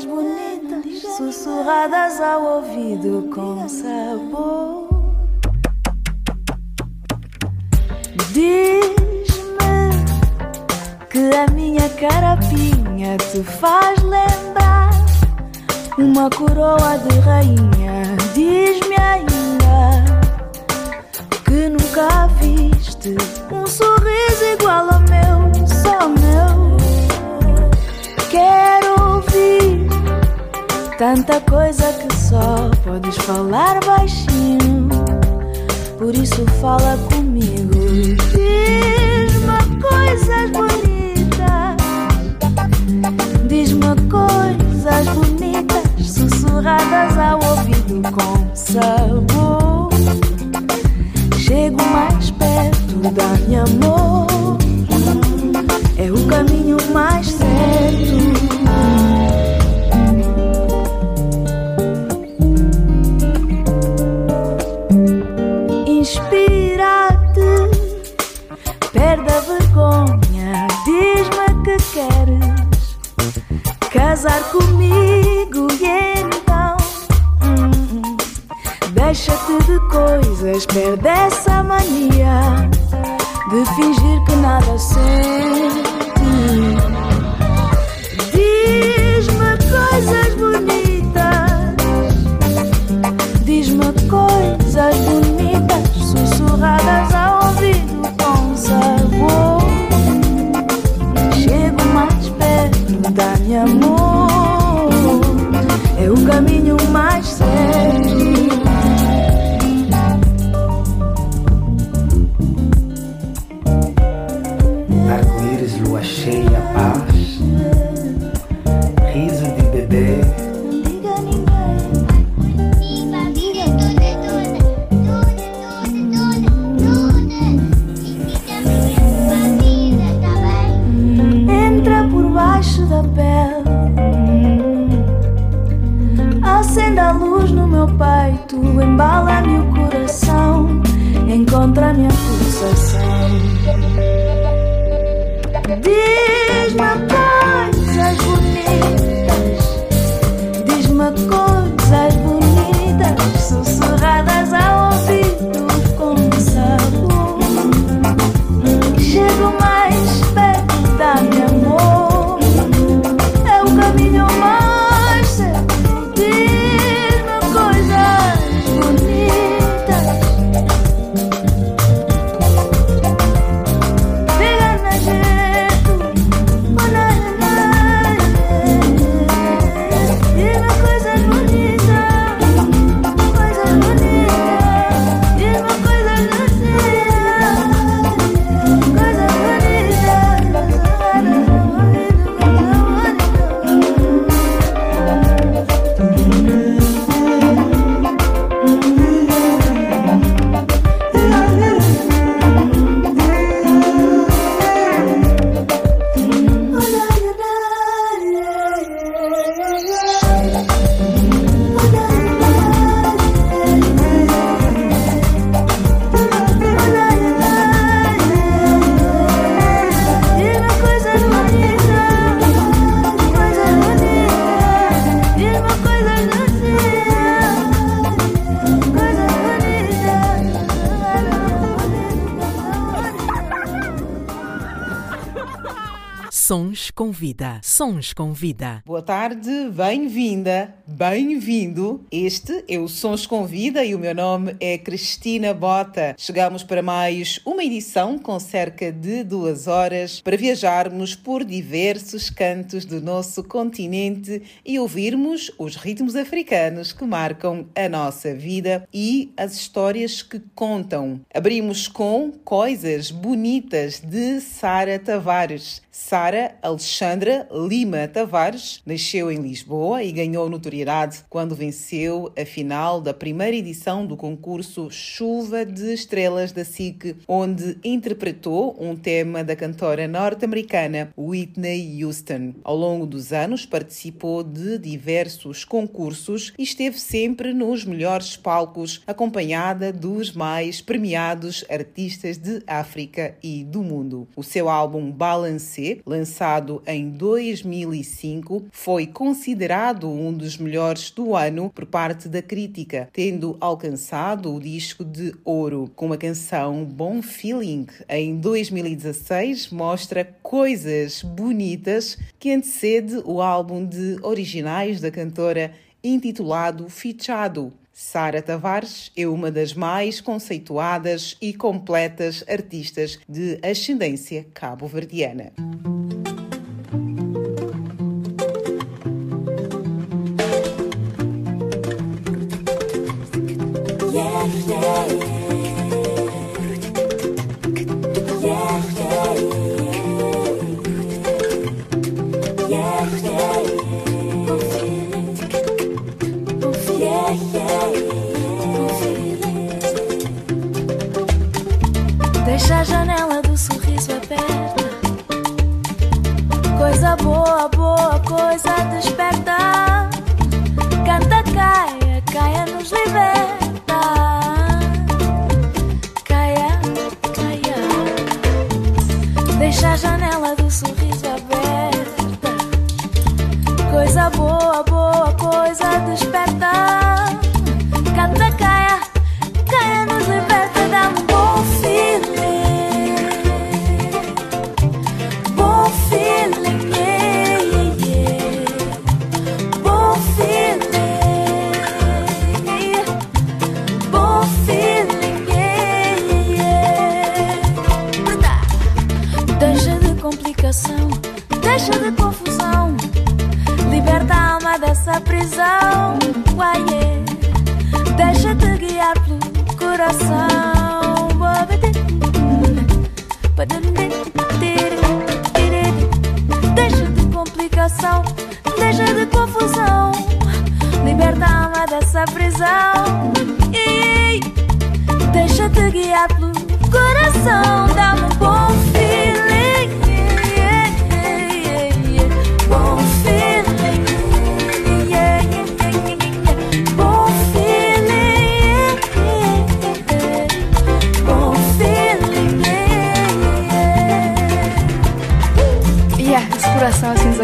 Bonitas, sussurradas ao ouvido com sabor. Diz-me que a minha carapinha te faz lembrar uma coroa de rainha. Diz-me ainda que nunca viste um sorriso igual ao meu, só meu. Quero tanta coisa que só podes falar baixinho. Por isso fala comigo. Diz-me coisas bonitas. Diz-me coisas bonitas, sussurradas ao ouvido com sabor. Chego mais perto, dá-me amor. É o caminho mais coisas, perde essa mania de fingir que nada sente. Diz-me coisas bonitas, diz-me coisas bonitas, sussurradas ao ouvido com sabor. Chego mais perto, dá-me amor. É o caminho mais com Vida. Sons com Vida. Boa tarde, bem-vinda, bem-vindo. Este é o Sons com Vida e o meu nome é Cristina Bota. Chegamos para mais uma edição com cerca de duas horas para viajarmos por diversos cantos do nosso continente e ouvirmos os ritmos africanos que marcam a nossa vida e as histórias que contam. Abrimos com Coisas Bonitas de Sara Tavares. Sara Alexandra Lima Tavares nasceu em Lisboa e ganhou notoriedade quando venceu a final da primeira edição do concurso Chuva de Estrelas da SIC, onde interpretou um tema da cantora norte-americana Whitney Houston. Ao longo dos anos participou de diversos concursos e esteve sempre nos melhores palcos, acompanhada dos mais premiados artistas de África e do mundo. O seu álbum Balance lançado em 2005, foi considerado um dos melhores do ano por parte da crítica, tendo alcançado o disco de ouro com a canção Bom Feeling. Em 2016, mostra coisas bonitas que antecede o álbum de originais da cantora intitulado Fichado, Sara Tavares é uma das mais conceituadas e completas artistas de ascendência cabo-verdiana. Deixa a janela do sorriso aberta. Coisa boa, boa, coisa desperta. Canta, caia, caia, nos liberta. Dessa prisão. Uai, yeah. Deixa-te guiar pelo coração. Deixa de complicação, deixa de confusão. Liberta a alma dessa prisão. E deixa-te guiar pelo coração. Dá-me um bom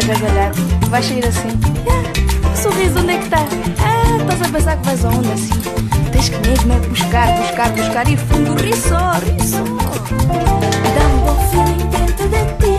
coração assim desagargalhado vai sair assim. Yeah, sorriso, onde é que tá? Ah, estás a pensar que vais aonde assim? Tens que mesmo é buscar, buscar, buscar e fundo, ri só, ri só. Dá um bom feeling dentro de ti.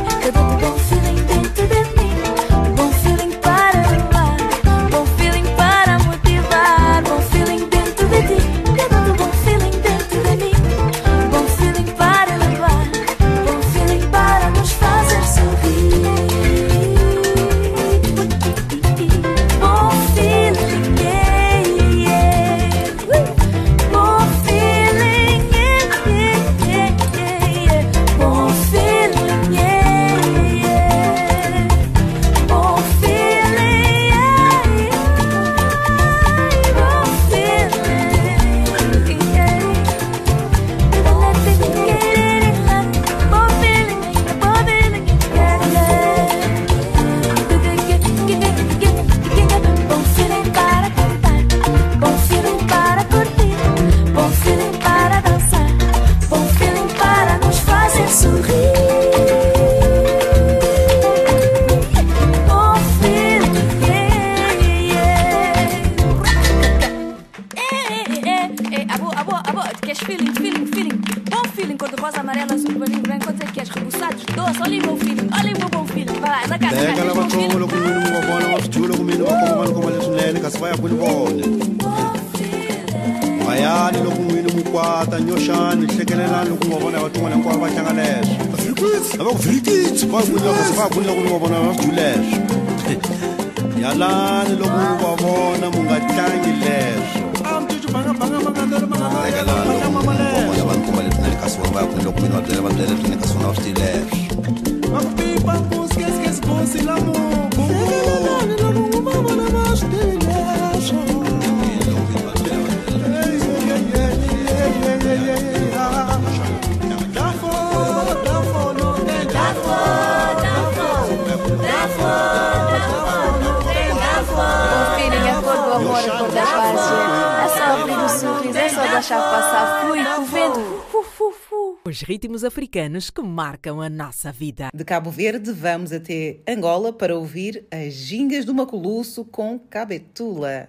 ritmos africanos que marcam a nossa vida. De Cabo Verde vamos até Angola para ouvir as gingas do Maculusso com Cabetula.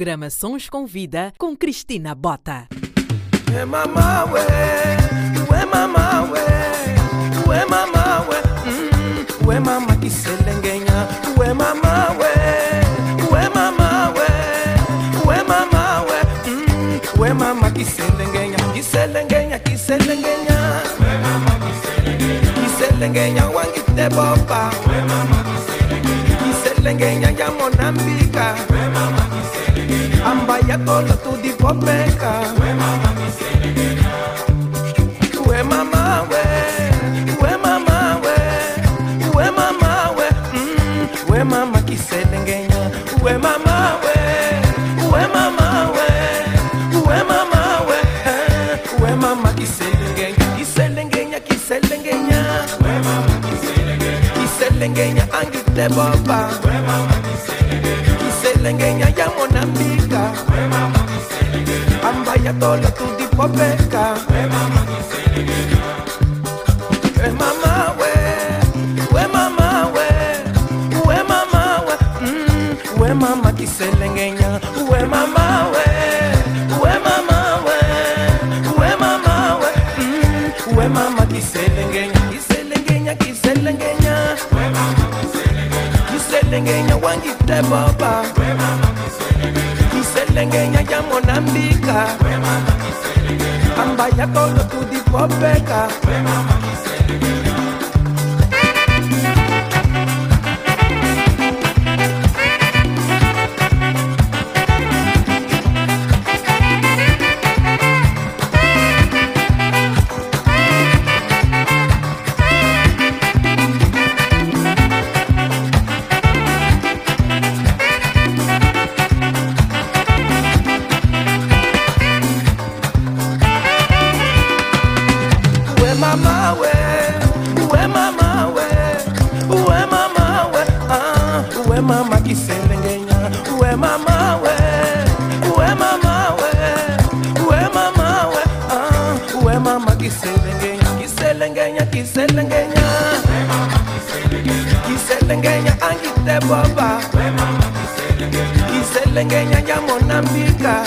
programa Sons com Vida com Cristina Bota. É mamaué, ué mamaué, ué mamaué, hum, ué mama que se lenguenha, ué mamaué, ué mamaué, ué mamaué, hum, ué mama que se lenguenha, que se lenguenha, que se lenguenha, ué mama que se lenguenha, que se lenguenha, wangi te bopa, ué mama que se lenguenha, que se lenguenha ya monambika, ué tolo tudipopeka we mama we we. Mama we. We mama we. Mm, we mama kiselengenya we mama we. We mama we. We mama we. Eh, we mama kiselengenya kiselengenya kiselengenya kiselengenya angite boba kiselengenya ambaya tolo tudipopeka we mama we we mama we we mama we mm, we mama kiselengenya we mama we we mama we we mama we mm, we mama kiselengenya kiselengenya kiselengenya kiselengenya wangite baba kiselengenya ya monambika ambaya tolo tudipopeka kiselengenya ya monambika.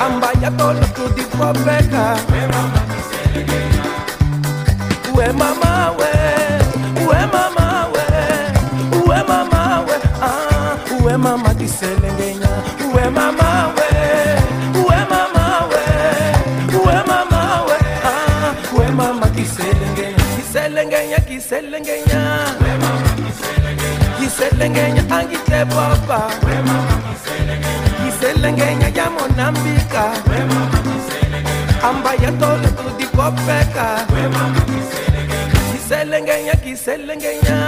Ambaya tolo tudipopeka we mama we we mama we we mama we ah. We mama kiselengenya we mama we we mama we we mama we ah. We mama kiselengenya kiselengenya kiselengenya iselengenya angihle baba iselengenya ya monambika. Ambaya tole tudikopeka iselengenya kiselengenya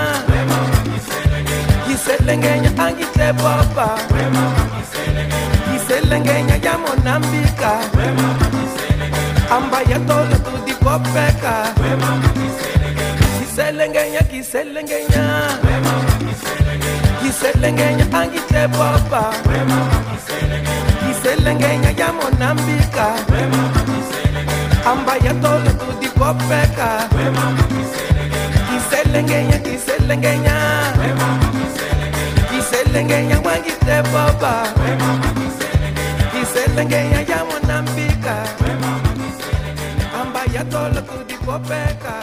iselengenya angihle baba iselengenya ya monambika. Ambaya tole tudikopeka iselengenya kiselengenya ngiselengenya angithe baba ngiselengenya ya monambika ambaya tolo tudikopeka ngiselengenya ngiselengenya ngiselengenya wangithe baba ngiselengenya ya monambika ambaya tolo tudikopeka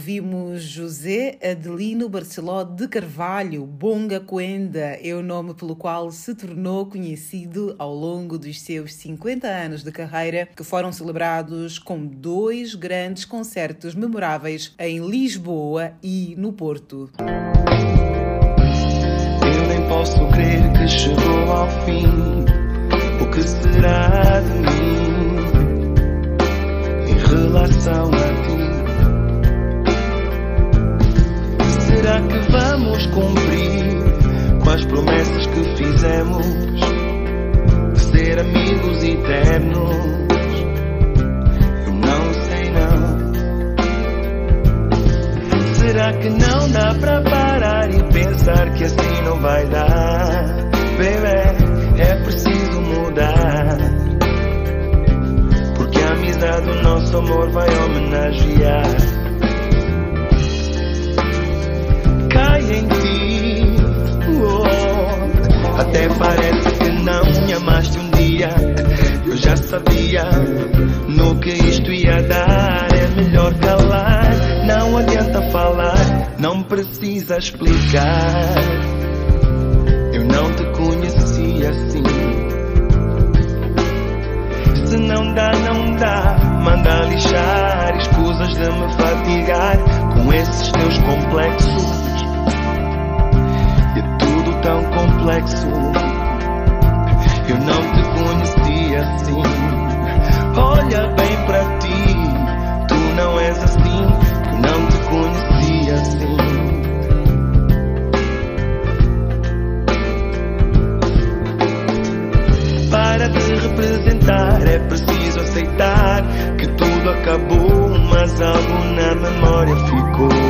Ouvimos José Adelino Barceló de Carvalho, Bonga Coenda, é o nome pelo qual se tornou conhecido ao longo dos seus 50 anos de carreira, que foram celebrados com dois grandes concertos memoráveis em Lisboa e no Porto. Eu nem posso crer que chegou ao fim. O que será de mim em relação que vamos cumprir com as promessas que fizemos de ser amigos eternos? Eu não sei não. Será que não dá para parar e pensar que assim não vai dar? Baby, é preciso mudar. Porque a amizade, o nosso amor vai homenagear. cai em ti. Oh, até parece que não me amaste um dia. Eu já sabia no que isto ia dar. É melhor calar, não adianta falar, não precisa explicar. Eu não te conheci assim. Se não dá, não dá. Manda lixar, escusas de me fatigar com esses teus complexos complexo. Eu não te conheci assim. Olha bem para ti, tu não és assim. Eu não te conheci assim. Para te representar é preciso aceitar que tudo acabou, mas algo na memória ficou.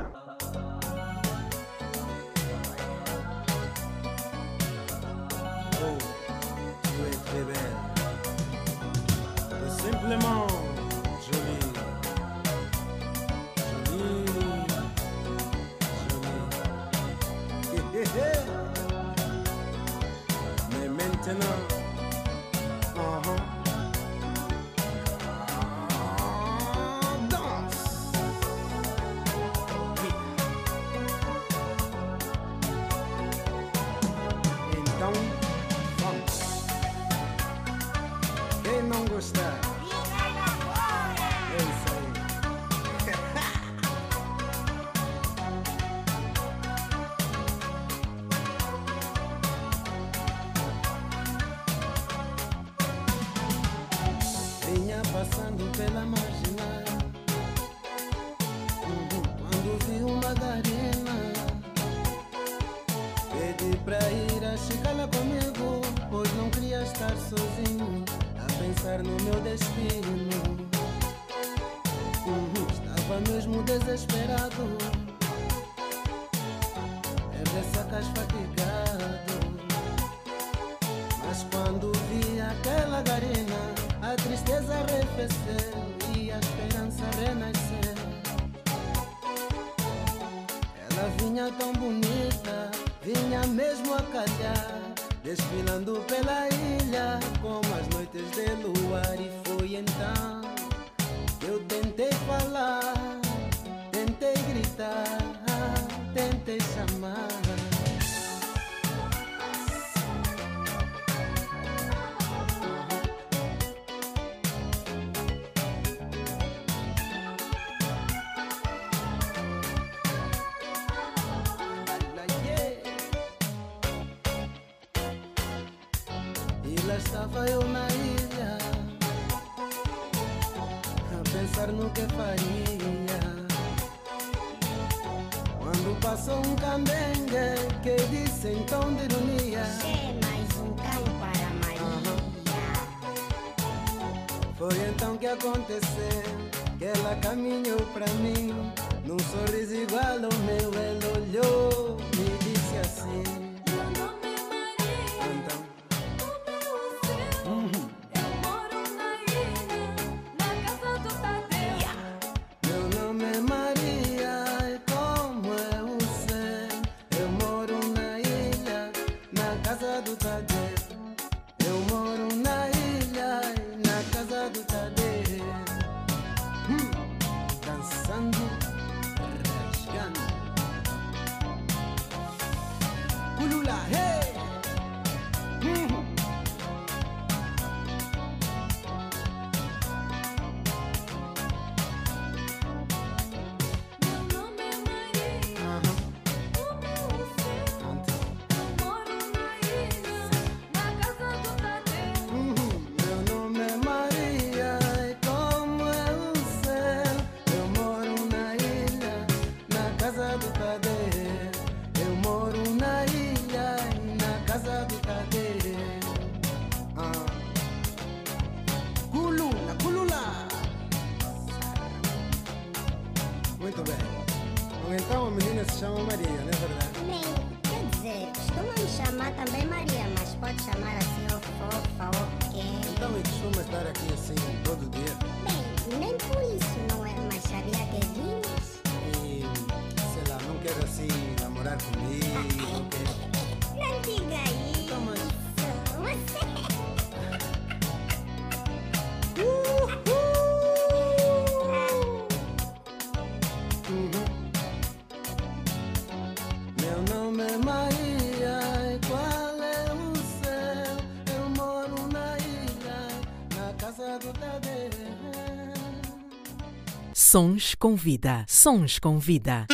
Sons com vida. Sons com vida.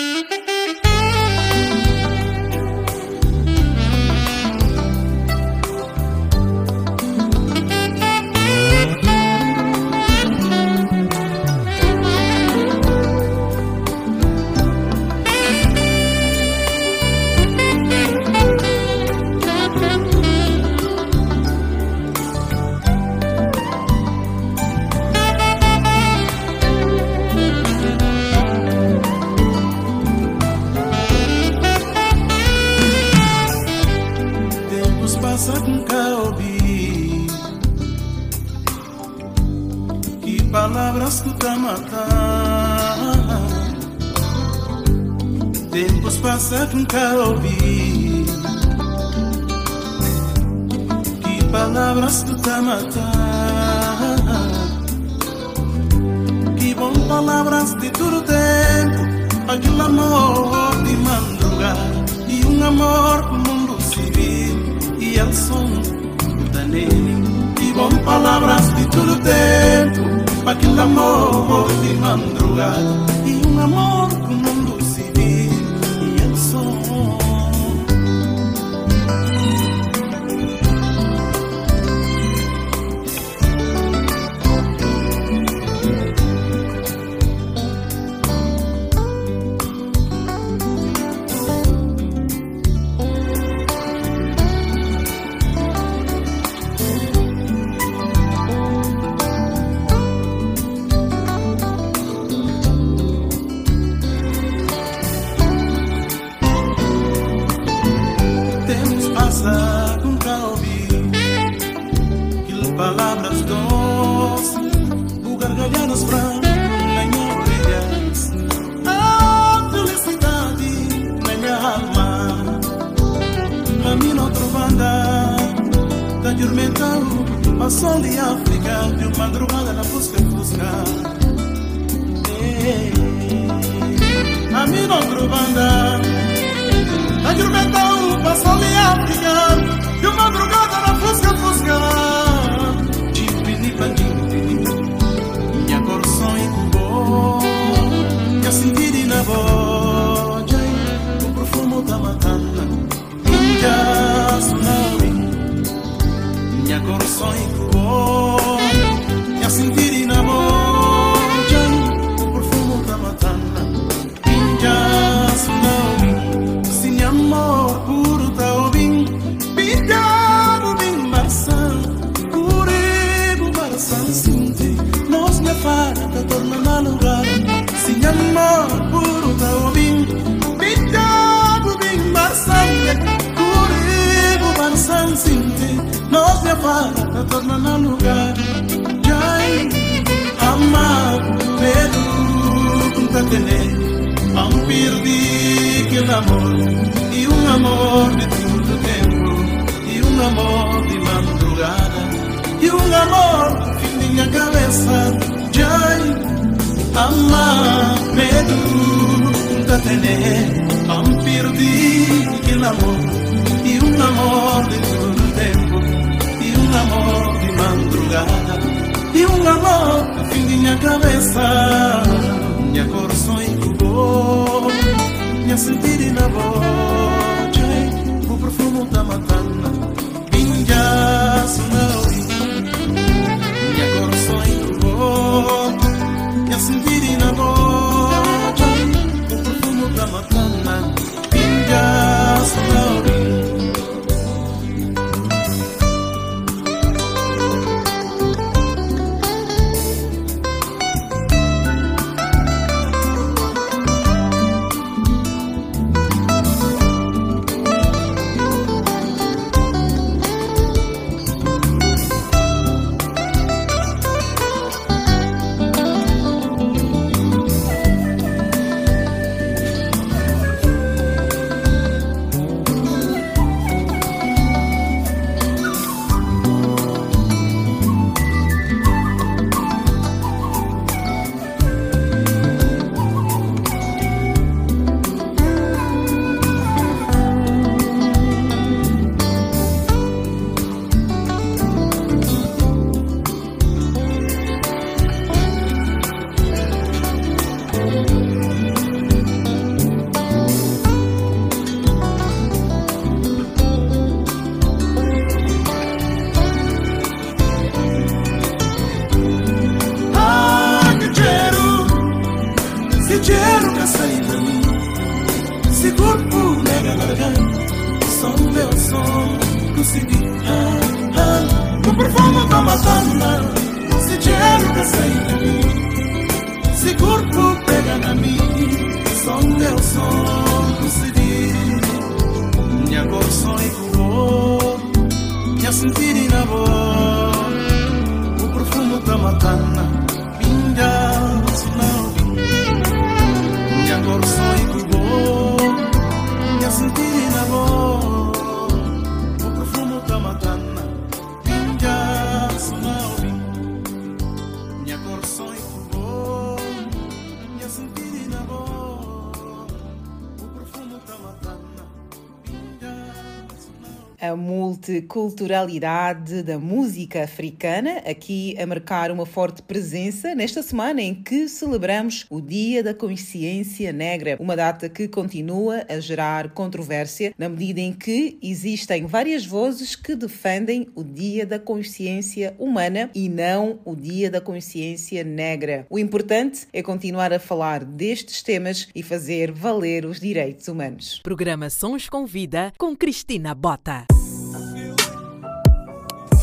Multiculturalidade da música africana, aqui a marcar uma forte presença nesta semana em que celebramos o Dia da Consciência Negra, uma data que continua a gerar controvérsia na medida em que existem várias vozes que defendem o Dia da Consciência Humana e não o Dia da Consciência Negra. O importante é continuar a falar destes temas e fazer valer os direitos humanos. Programa Sons com Vida com Cristina Bota.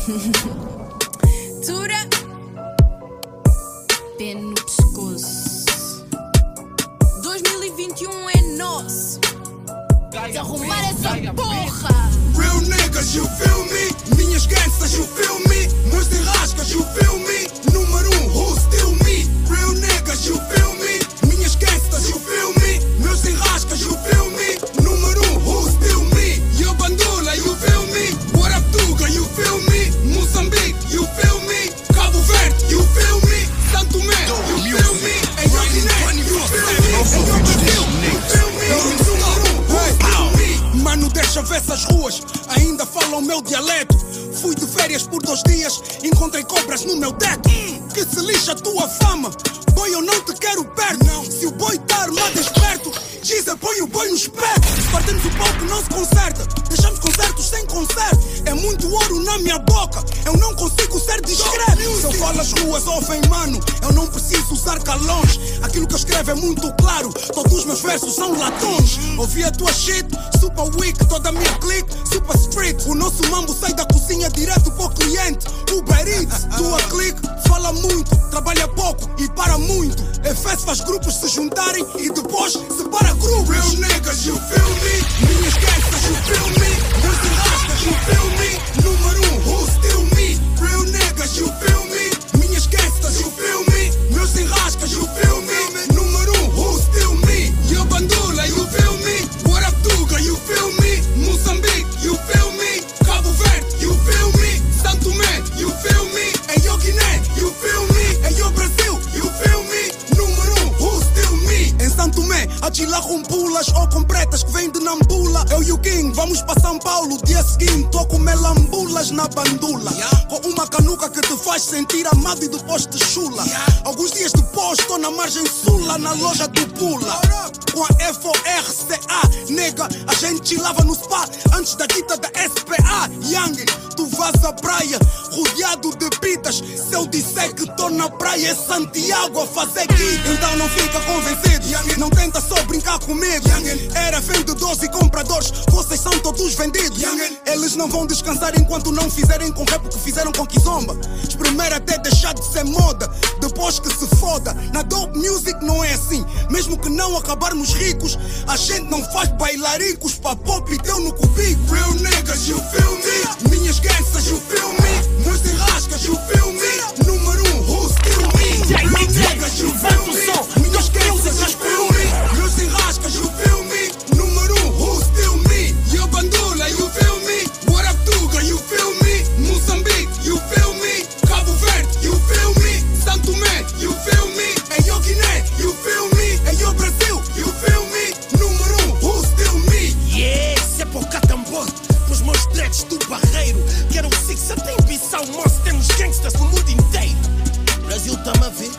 Tura. Pé no pescoço. 2021 é nosso. Desarrumar essa porra. Real niggas, you feel me? Minhas gangsters, you feel me? Meus derrascas, you feel me? Número um, who still me? Real niggas, you feel me? Um, who still me? Mano, deixa ver essas ruas, ainda falam meu dialeto. Fui de férias por dois dias, encontrei cobras no meu teto. que se lixa a tua fama. Boy, eu não te quero perto. Não. Se o boi tá armado esperto, Giza, põe o boi no espeto. Se partimos o palco, não se conserta. Deixamos concertos sem concerto. É muito ouro na minha boca. Eu não consigo ser discreto. Se eu falo as ruas ouvem, mano. Eu não preciso usar calões. Aquilo que eu escrevo é muito claro. Todos os meus versos são latões. Ouvi a tua shit, super weak, toda a minha clique, super street. O nosso mambo sai da cozinha direto pro cliente. Uber Eats, tua clique, fala muito, trabalha pouco e para muito. FS faz grupos se juntarem e depois separa grupos. Real niggas, you feel me? Minhas gangsters, you feel me? Meus enrascas, you feel me? Número um, who still me? Real niggas, you feel me? Minhas gangsters, you feel me? Meus enrascas, you feel me? Número um, who still me? Yo Bandula, you feel me? What up, Tuga, you feel me? Moçambique, you feel me? Cabo Verde, you feel me? Santo Tomé, you feel me? Eyo Guiné, you feel me? Eyo Brasil, you feel me? Em Santo Tomé, Atila com pulas ou com pretas que vêm de Nambula. Eu e o King, vamos para São Paulo. Dia seguinte, tô com melambulas na bandula. Com uma canuca que te faz sentir amado e depois te chula. Alguns dias depois, tô na margem sul, lá na loja do Pula. Com a FORCA, nega, a gente lava no spa antes da dita da SPA. Young, tu vas à praia, rodeado de pitas. Se eu disser que tô na praia, é Santiago a fazer guita. Então não fica convencido, não tenta só brincar comigo. Era vendedores e compradores, vocês são todos vendidos. Eles não vão descansar enquanto não fizerem com rap o que fizeram com Kizomba. Primeiro até deixar de ser moda, depois que se foda. Na dope music não é assim, mesmo que não acabarmos ricos, a gente não faz bailaricos pra pop e teu no cubico. Real niggas, you feel me? Minhas gangsters, you feel me? Meus enrascas, you feel me? Número um, who still me? Real niggas, you feel me? Minhas gangsters, you feel me? Meus enrascas, you feel me? Dreads do barreiro. Quero o Six até em Bissau Moço, temos gangsters no mundo inteiro. Brasil tá-me a ver.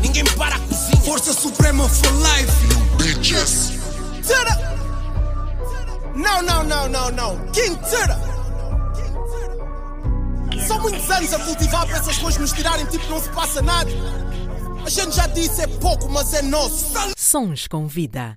Ninguém para a cozinha. Força Suprema for life, you bitches. Tira Não, não, não, não, não King Tira São muitos anos a cultivar para essas coisas nos tirarem Tipo não se passa nada. A gente já disse é pouco, mas é nosso. Sons com vida.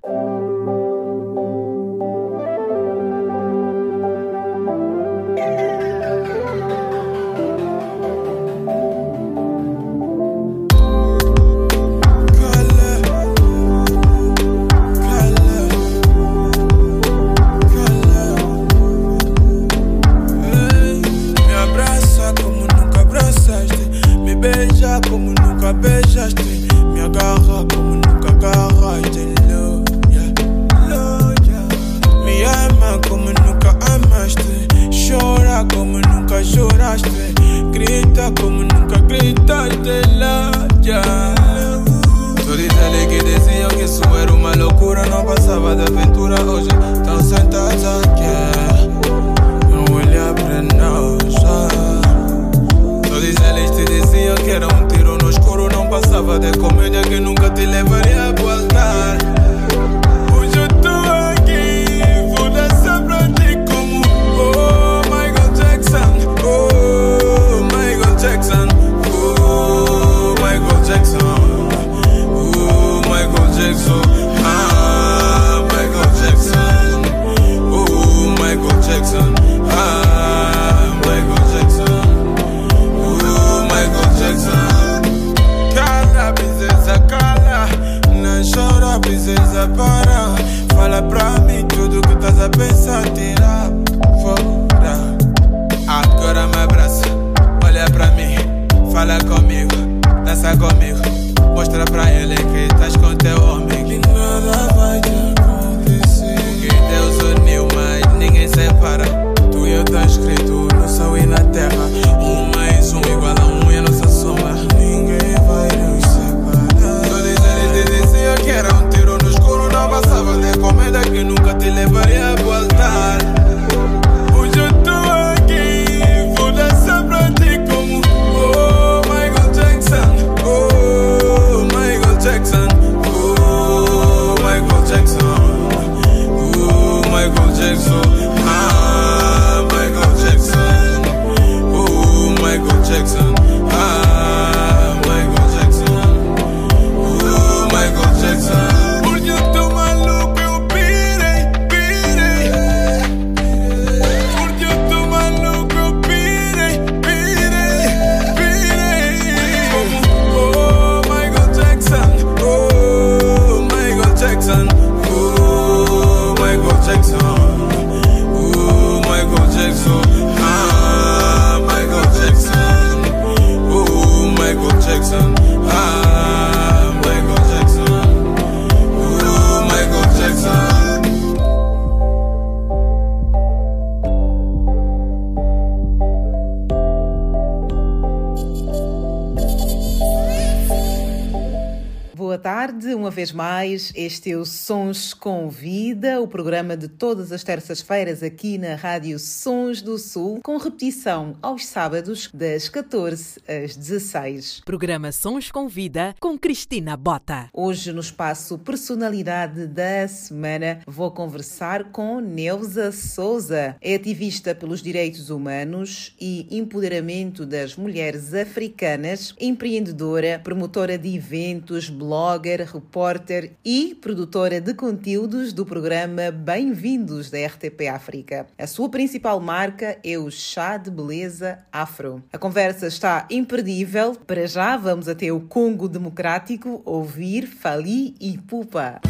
terças-feiras aqui na Rádio Sons do Sul, com repetição aos sábados das 14 às 16. Programa Sons com Vida com Cristina Bota. Hoje no espaço Personalidade da Semana vou conversar com Neuza Souza, é ativista pelos direitos humanos e empoderamento das mulheres africanas, empreendedora, promotora de eventos, blogger, repórter e produtora de conteúdos do programa Bem-vindos da RTP África. A sua principal marca é o chá de beleza afro. A conversa está imperdível. Para já, vamos até o Congo Democrático ouvir Fali e Pupa.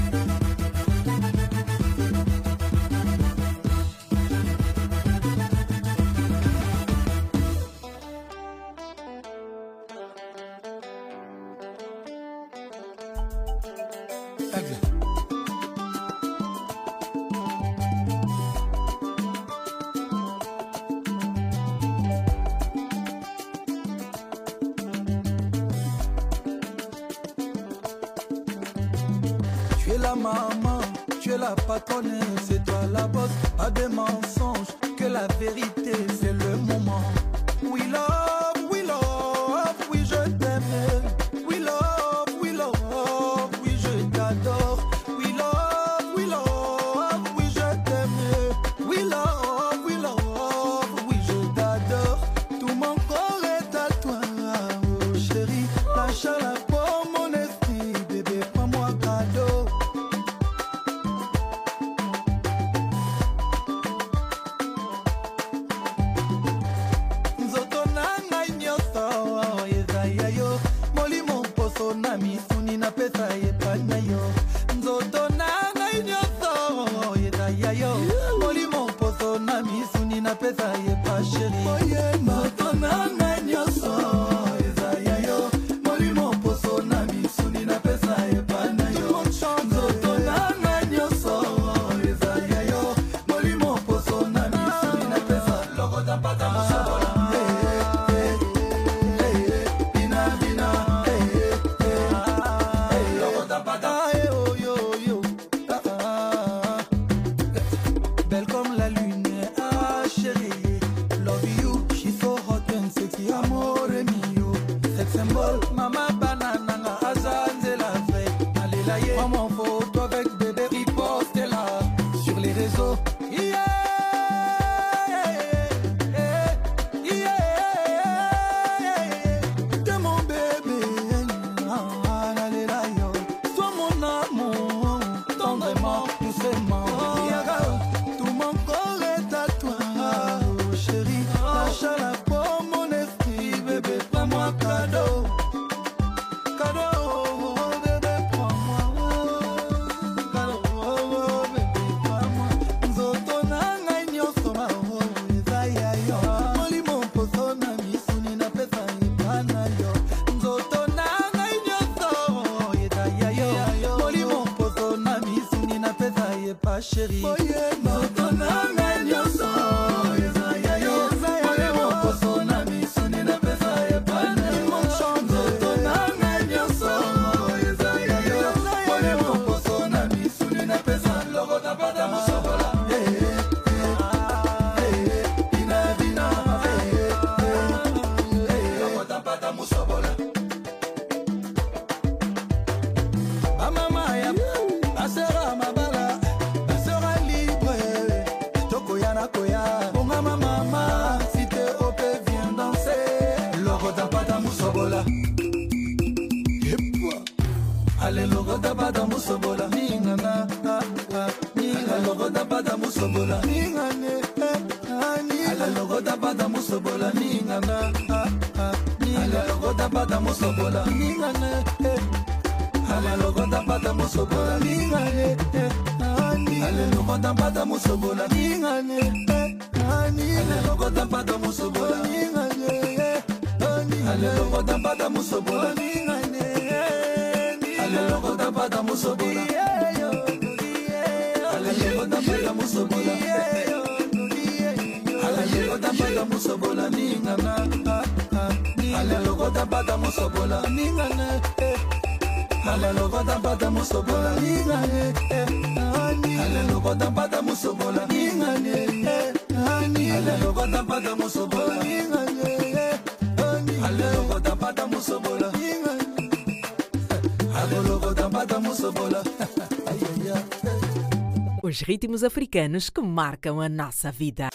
ritmos africanos que marcam a nossa vida.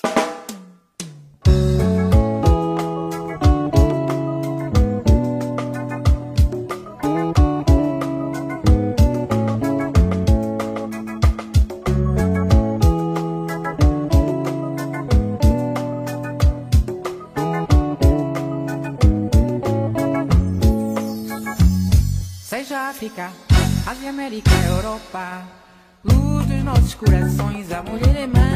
corações, a mulher é mais.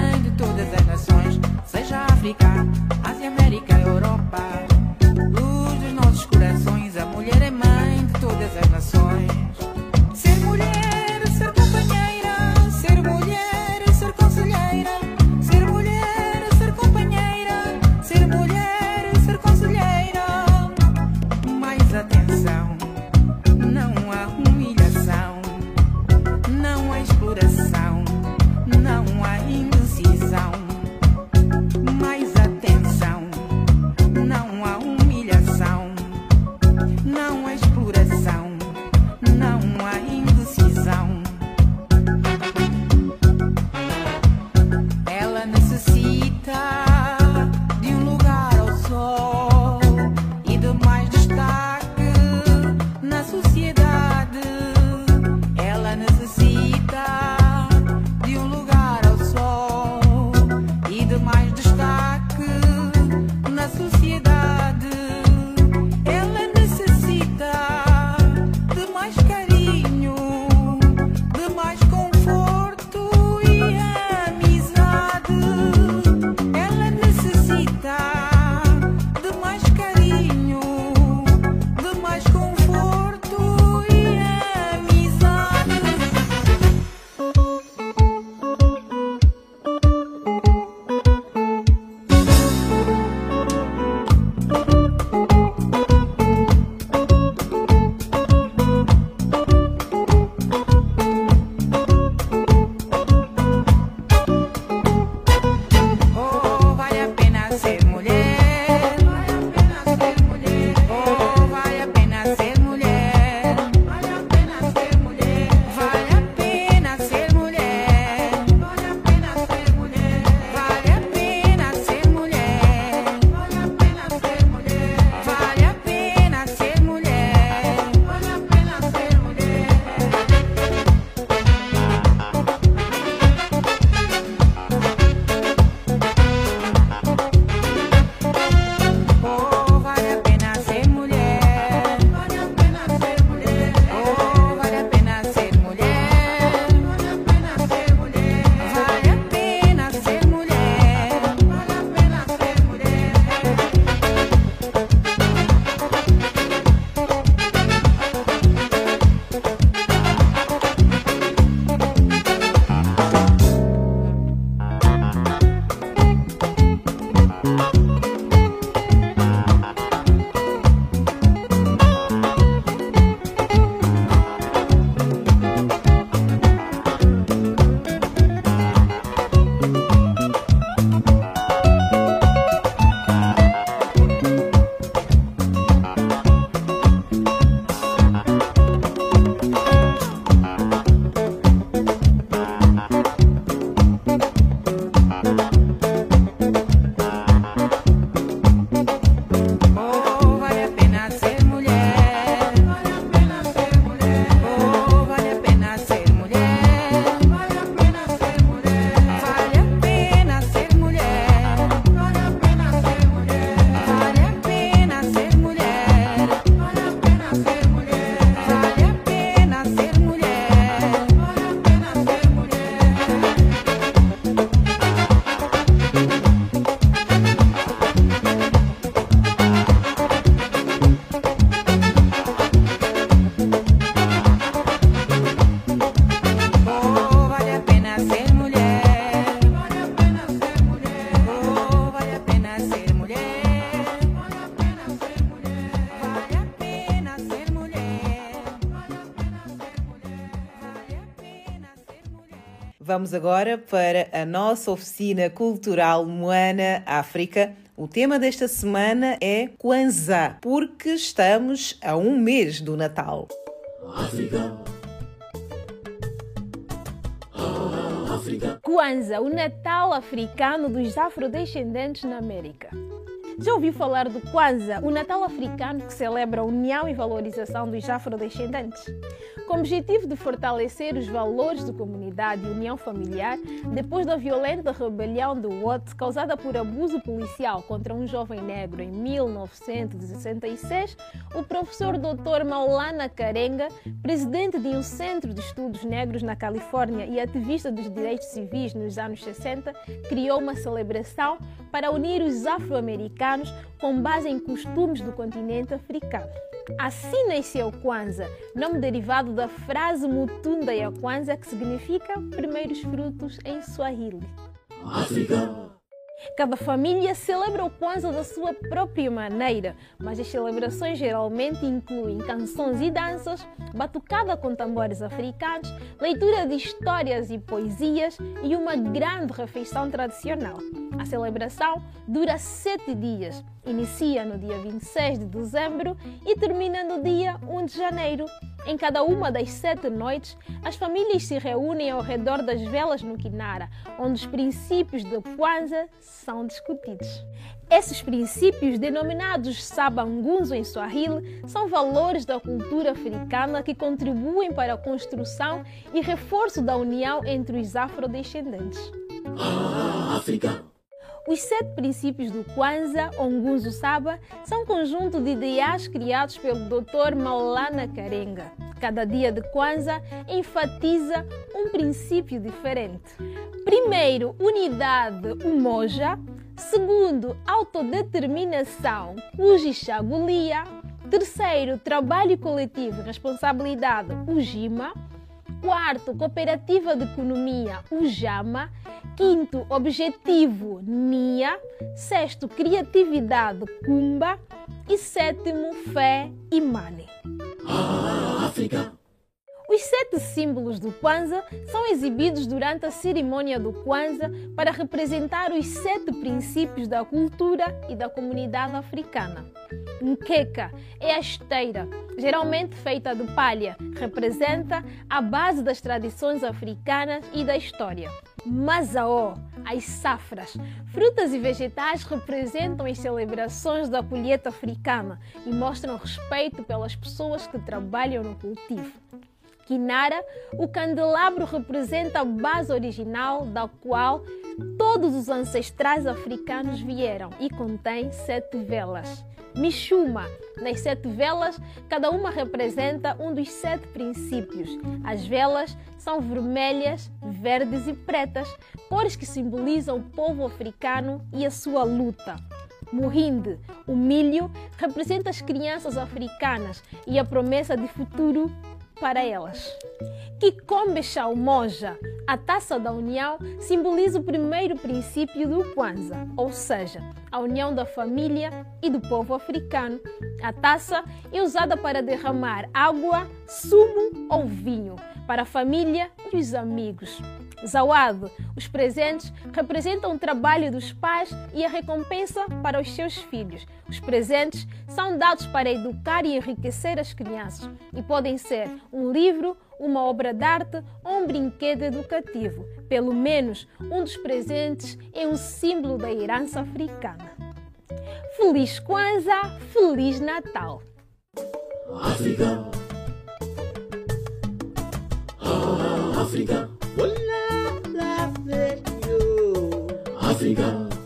Vamos agora para a nossa oficina cultural Moana África. O tema desta semana é Kwanzaa, porque estamos a um mês do Natal. África. África. Kwanzaa, o Natal africano dos afrodescendentes na América. Já ouviu falar do Kwanzaa, o Natal africano que celebra a união e valorização dos afrodescendentes? Com o objetivo de fortalecer os valores de comunidade e união familiar, depois da violenta rebelião do Wat causada por abuso policial contra um jovem negro em 1966, o professor Dr. Maulana Karenga, presidente de um centro de estudos negros na Califórnia e ativista dos direitos civis nos anos 60, criou uma celebração para unir os afro-americanos com base em costumes do continente africano. Assim nasceu Kwanzaa, nome derivado da frase Mutunda ya Kwanzaa, que significa primeiros frutos em Swahili. África. Cada família celebra o Kwanzaa da sua própria maneira, mas as celebrações geralmente incluem canções e danças, batucada com tambores africanos, leitura de histórias e poesias e uma grande refeição tradicional. A celebração dura sete dias, inicia no dia 26 de dezembro e termina no dia 1 de janeiro. Em cada uma das sete noites, as famílias se reúnem ao redor das velas no Kinara, onde os princípios do Kwanzaa são discutidos. Esses princípios, denominados Sabangunzo em Swahili, são valores da cultura africana que contribuem para a construção e reforço da união entre os afrodescendentes. África. Os sete princípios do Kwanzaa, Ongunzo Saba, são um conjunto de ideais criados pelo Dr. Maulana Karenga. Cada dia de Kwanzaa enfatiza um princípio diferente. Primeiro, unidade, umoja. Segundo, autodeterminação, ujixagulia. Terceiro, trabalho coletivo e responsabilidade, ujima. Quarto, cooperativa de economia, UJAMA. Quinto, objetivo, NIA. Sexto, criatividade, CUMBA. E sétimo, fé, IMANE. África. Os sete símbolos do Kwanzaa são exibidos durante a cerimônia do Kwanzaa para representar os sete princípios da cultura e da comunidade africana. Nkeka é a esteira, geralmente feita de palha, representa a base das tradições africanas e da história. Mazaó, as safras, frutas e vegetais representam as celebrações da colheita africana e mostram respeito pelas pessoas que trabalham no cultivo. Kinara, o candelabro representa a base original da qual todos os ancestrais africanos vieram e contém sete velas. Mishuma, nas sete velas, cada uma representa um dos sete princípios. As velas são vermelhas, verdes e pretas, cores que simbolizam o povo africano e a sua luta. Muhinde, o milho, representa as crianças africanas e a promessa de futuro para elas. Kikombe Moja, a taça da união, simboliza o primeiro princípio do Kwanzaa, ou seja, a união da família e do povo africano. A taça é usada para derramar água, sumo ou vinho para a família e os amigos. Zawad, os presentes representam o trabalho dos pais e a recompensa para os seus filhos. Os presentes são dados para educar e enriquecer as crianças e podem ser um livro, uma obra de arte ou um brinquedo educativo. Pelo menos um dos presentes é um símbolo da herança africana. Feliz Kwanzaa, Feliz Natal! África. África. África.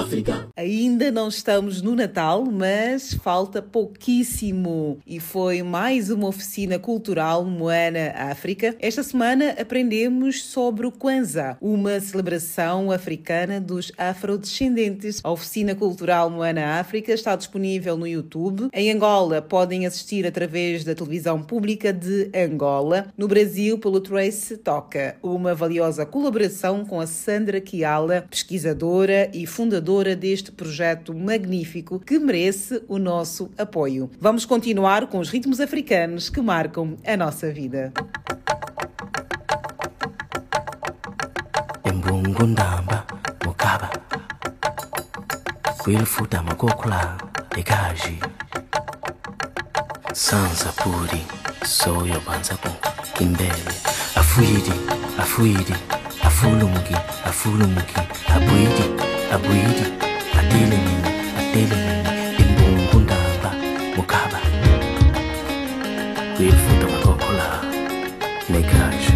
África. Ainda não estamos no Natal, mas falta pouquíssimo. E foi mais uma oficina cultural Moana África. Esta semana aprendemos sobre o Kwanzaa, uma celebração africana dos afrodescendentes. A oficina cultural Moana África está disponível no YouTube. Em Angola podem assistir através da televisão pública de Angola. No Brasil, pelo Trace Toca, uma valiosa colaboração com a Sandra Kiala, pesquisadora e fundadora criadora deste projeto magnífico que merece o nosso apoio. Vamos continuar com os ritmos africanos que marcam a nossa vida. embungundamba mukaba kwilifuta makokula sanza puri soyo banzaku kimbele afuidi afuidi afulumuki afulumuki abwidi abwidi atelemini atelemini embungundamba mukaba. Kwilifuta makokula nekaji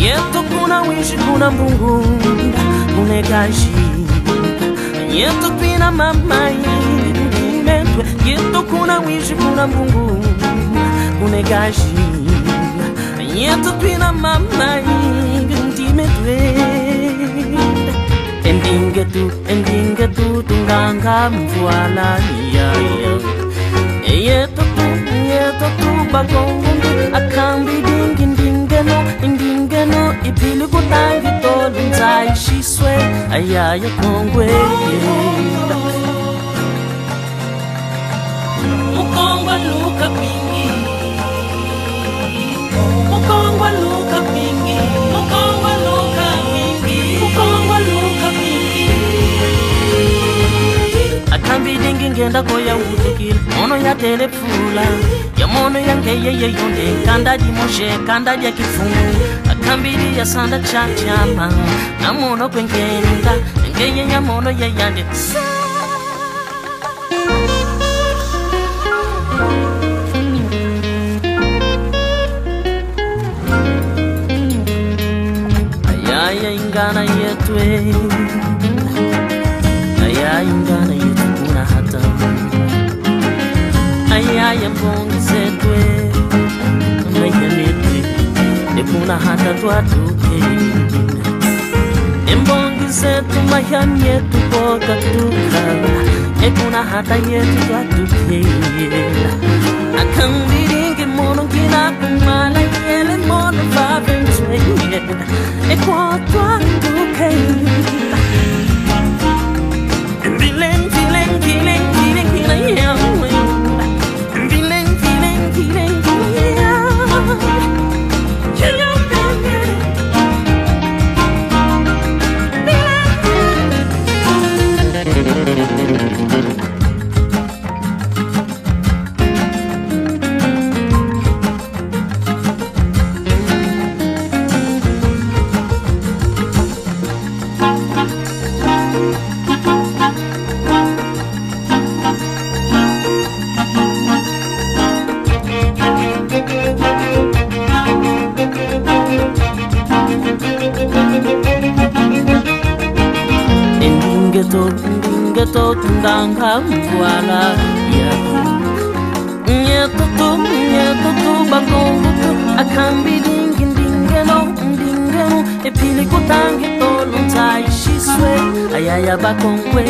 yeto kuna wishi kuna mbungunda unegashi yeto pina mamai imetwe yeto kuna wishi kuna mbungunda unegashi yeto pina mamai imetwe endingetu endingetu tunganga mvwala yaya yeto tu yeto tu bagongundu akambi dingi ndingeno indingeno iphili kutangi tolu ndzayishiswe ayaya kongwe. mukongwa Luca Pingi Mukongwa Luca Pingi Mukongwa Luca Pingi Mukongwa Luca ngenda koya Mono ya telepfula. Ya mono ya ngeyeye yonde. Kanda di moshe kanda di akifungu ya sanda cha chama Na mono kwengenda Ngeyeye mono ya yande. Sa ingana yetwe eh. ayayingana yetwe kunahata ayayambongi zetwe eh. nayamitwe nekunahata eh. twatuke. Embongi zetu mahyan yetu pokatukala ekunahata yetu twatuke. Akambiringi mononginakungala yele mono vaven 你的你的你的你的你的你的你的你的你的你要把控未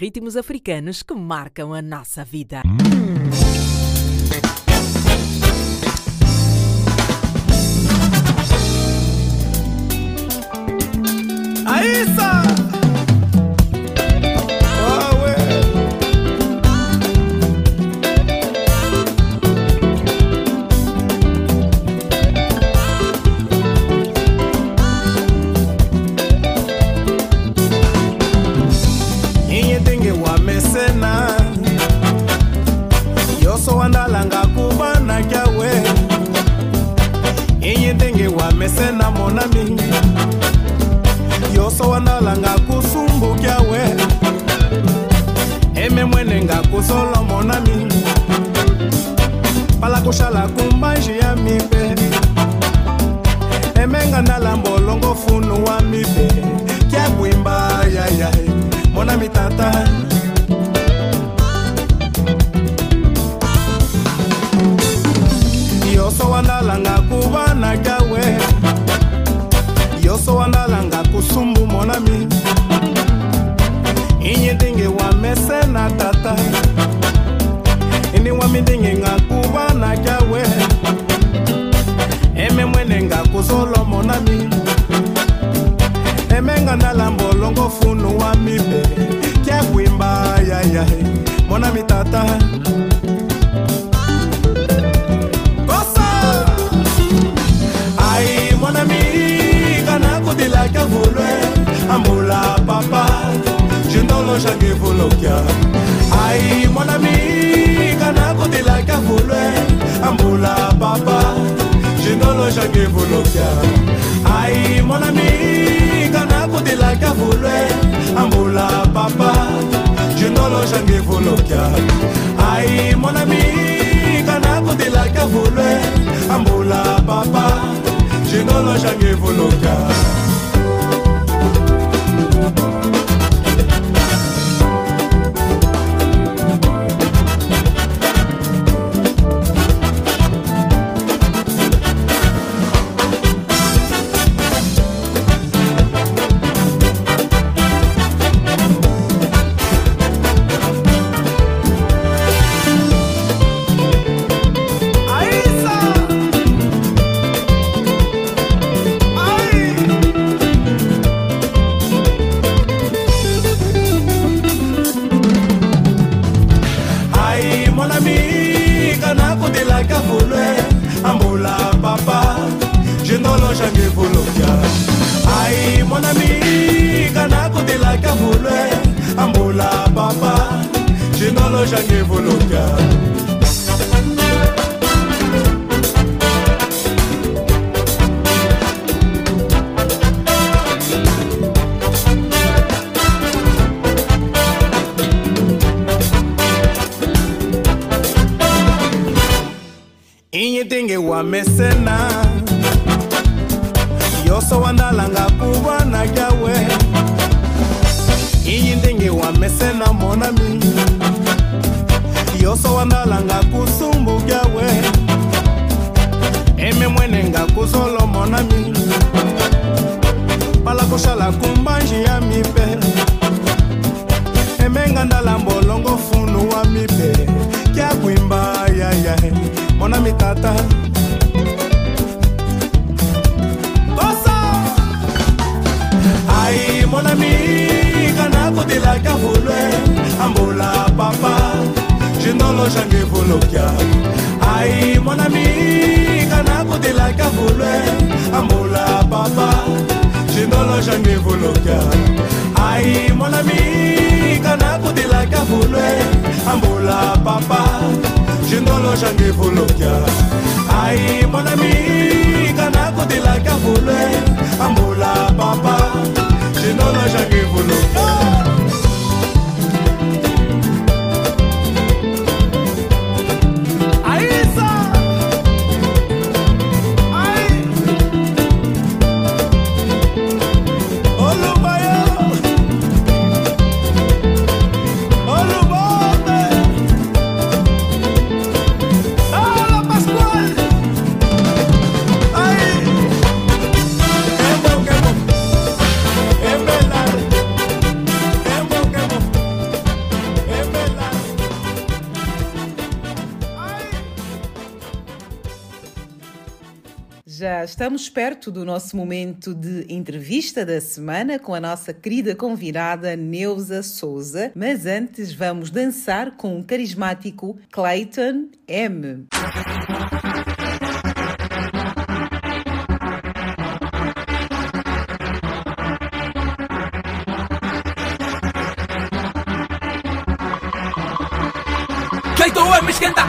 ritmos africanos que marcam a nossa vida. Aissa! Ndenge wamesena yoso wandalanga kubana yawe inye ndenge wamesena monami. Yoso wandalanga kusumbu yawe eme mwene nga kusolo monami. Pala kushala kumbanji ya mipe. Emenga ndala mbolongo funu wa mipe. Kia kwimba yaya monami tata Aïe mon ami, kana kote la kavulwe Ambola papa, jindolo jange volokya Aïe mon ami, kana kote la kavulwe Ambola papa, jindolo jange volokya Aïe mon ami, kana kote la kavulwe Ambola papa, jindolo jange volokya Aïe mon ami, kana kote la kavulwe Ambola papa, jindolo jange volokia Aisa estamos perto do nosso momento de entrevista da semana com a nossa querida convidada Neuza Souza, mas antes vamos dançar com o carismático Clayton M. Clayton M esquenta!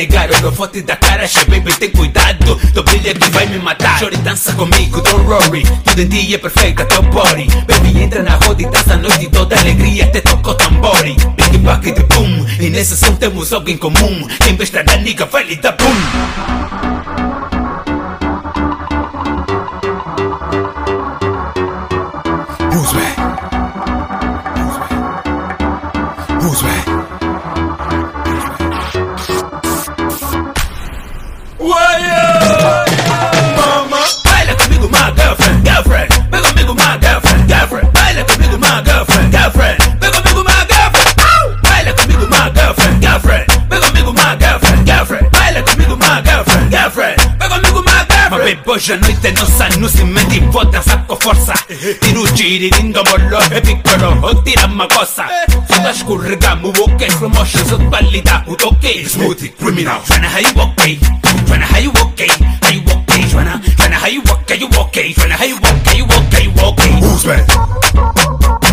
Negar, eu vou te dar cara Che baby, tem cuidado, do brilho que vai me matar. Chore dança comigo, don't worry. Tudo em ti é perfeito, o body Baby, entra na roda e dança a noite toda alegria Até toca o tambori Big back de boom. E nesse som temos algo em comum. Quem besta da nigga vai lhe dar boom girlfriend. Mas baby, hoje a noite é nossa, no cimento e vou dançar com força. Tiro o giririndo, molo, é piccolo, ou tira uma coça. Fica escorregamos, ok, slow motion, sou qualidade, o toque. Smoothie, criminal. Joanna, how you okay? Joanna, how you okay? How you okay, Joanna? Joanna, how you okay? You okay? Joanna, how you okay? You okay? You okay? Who's back?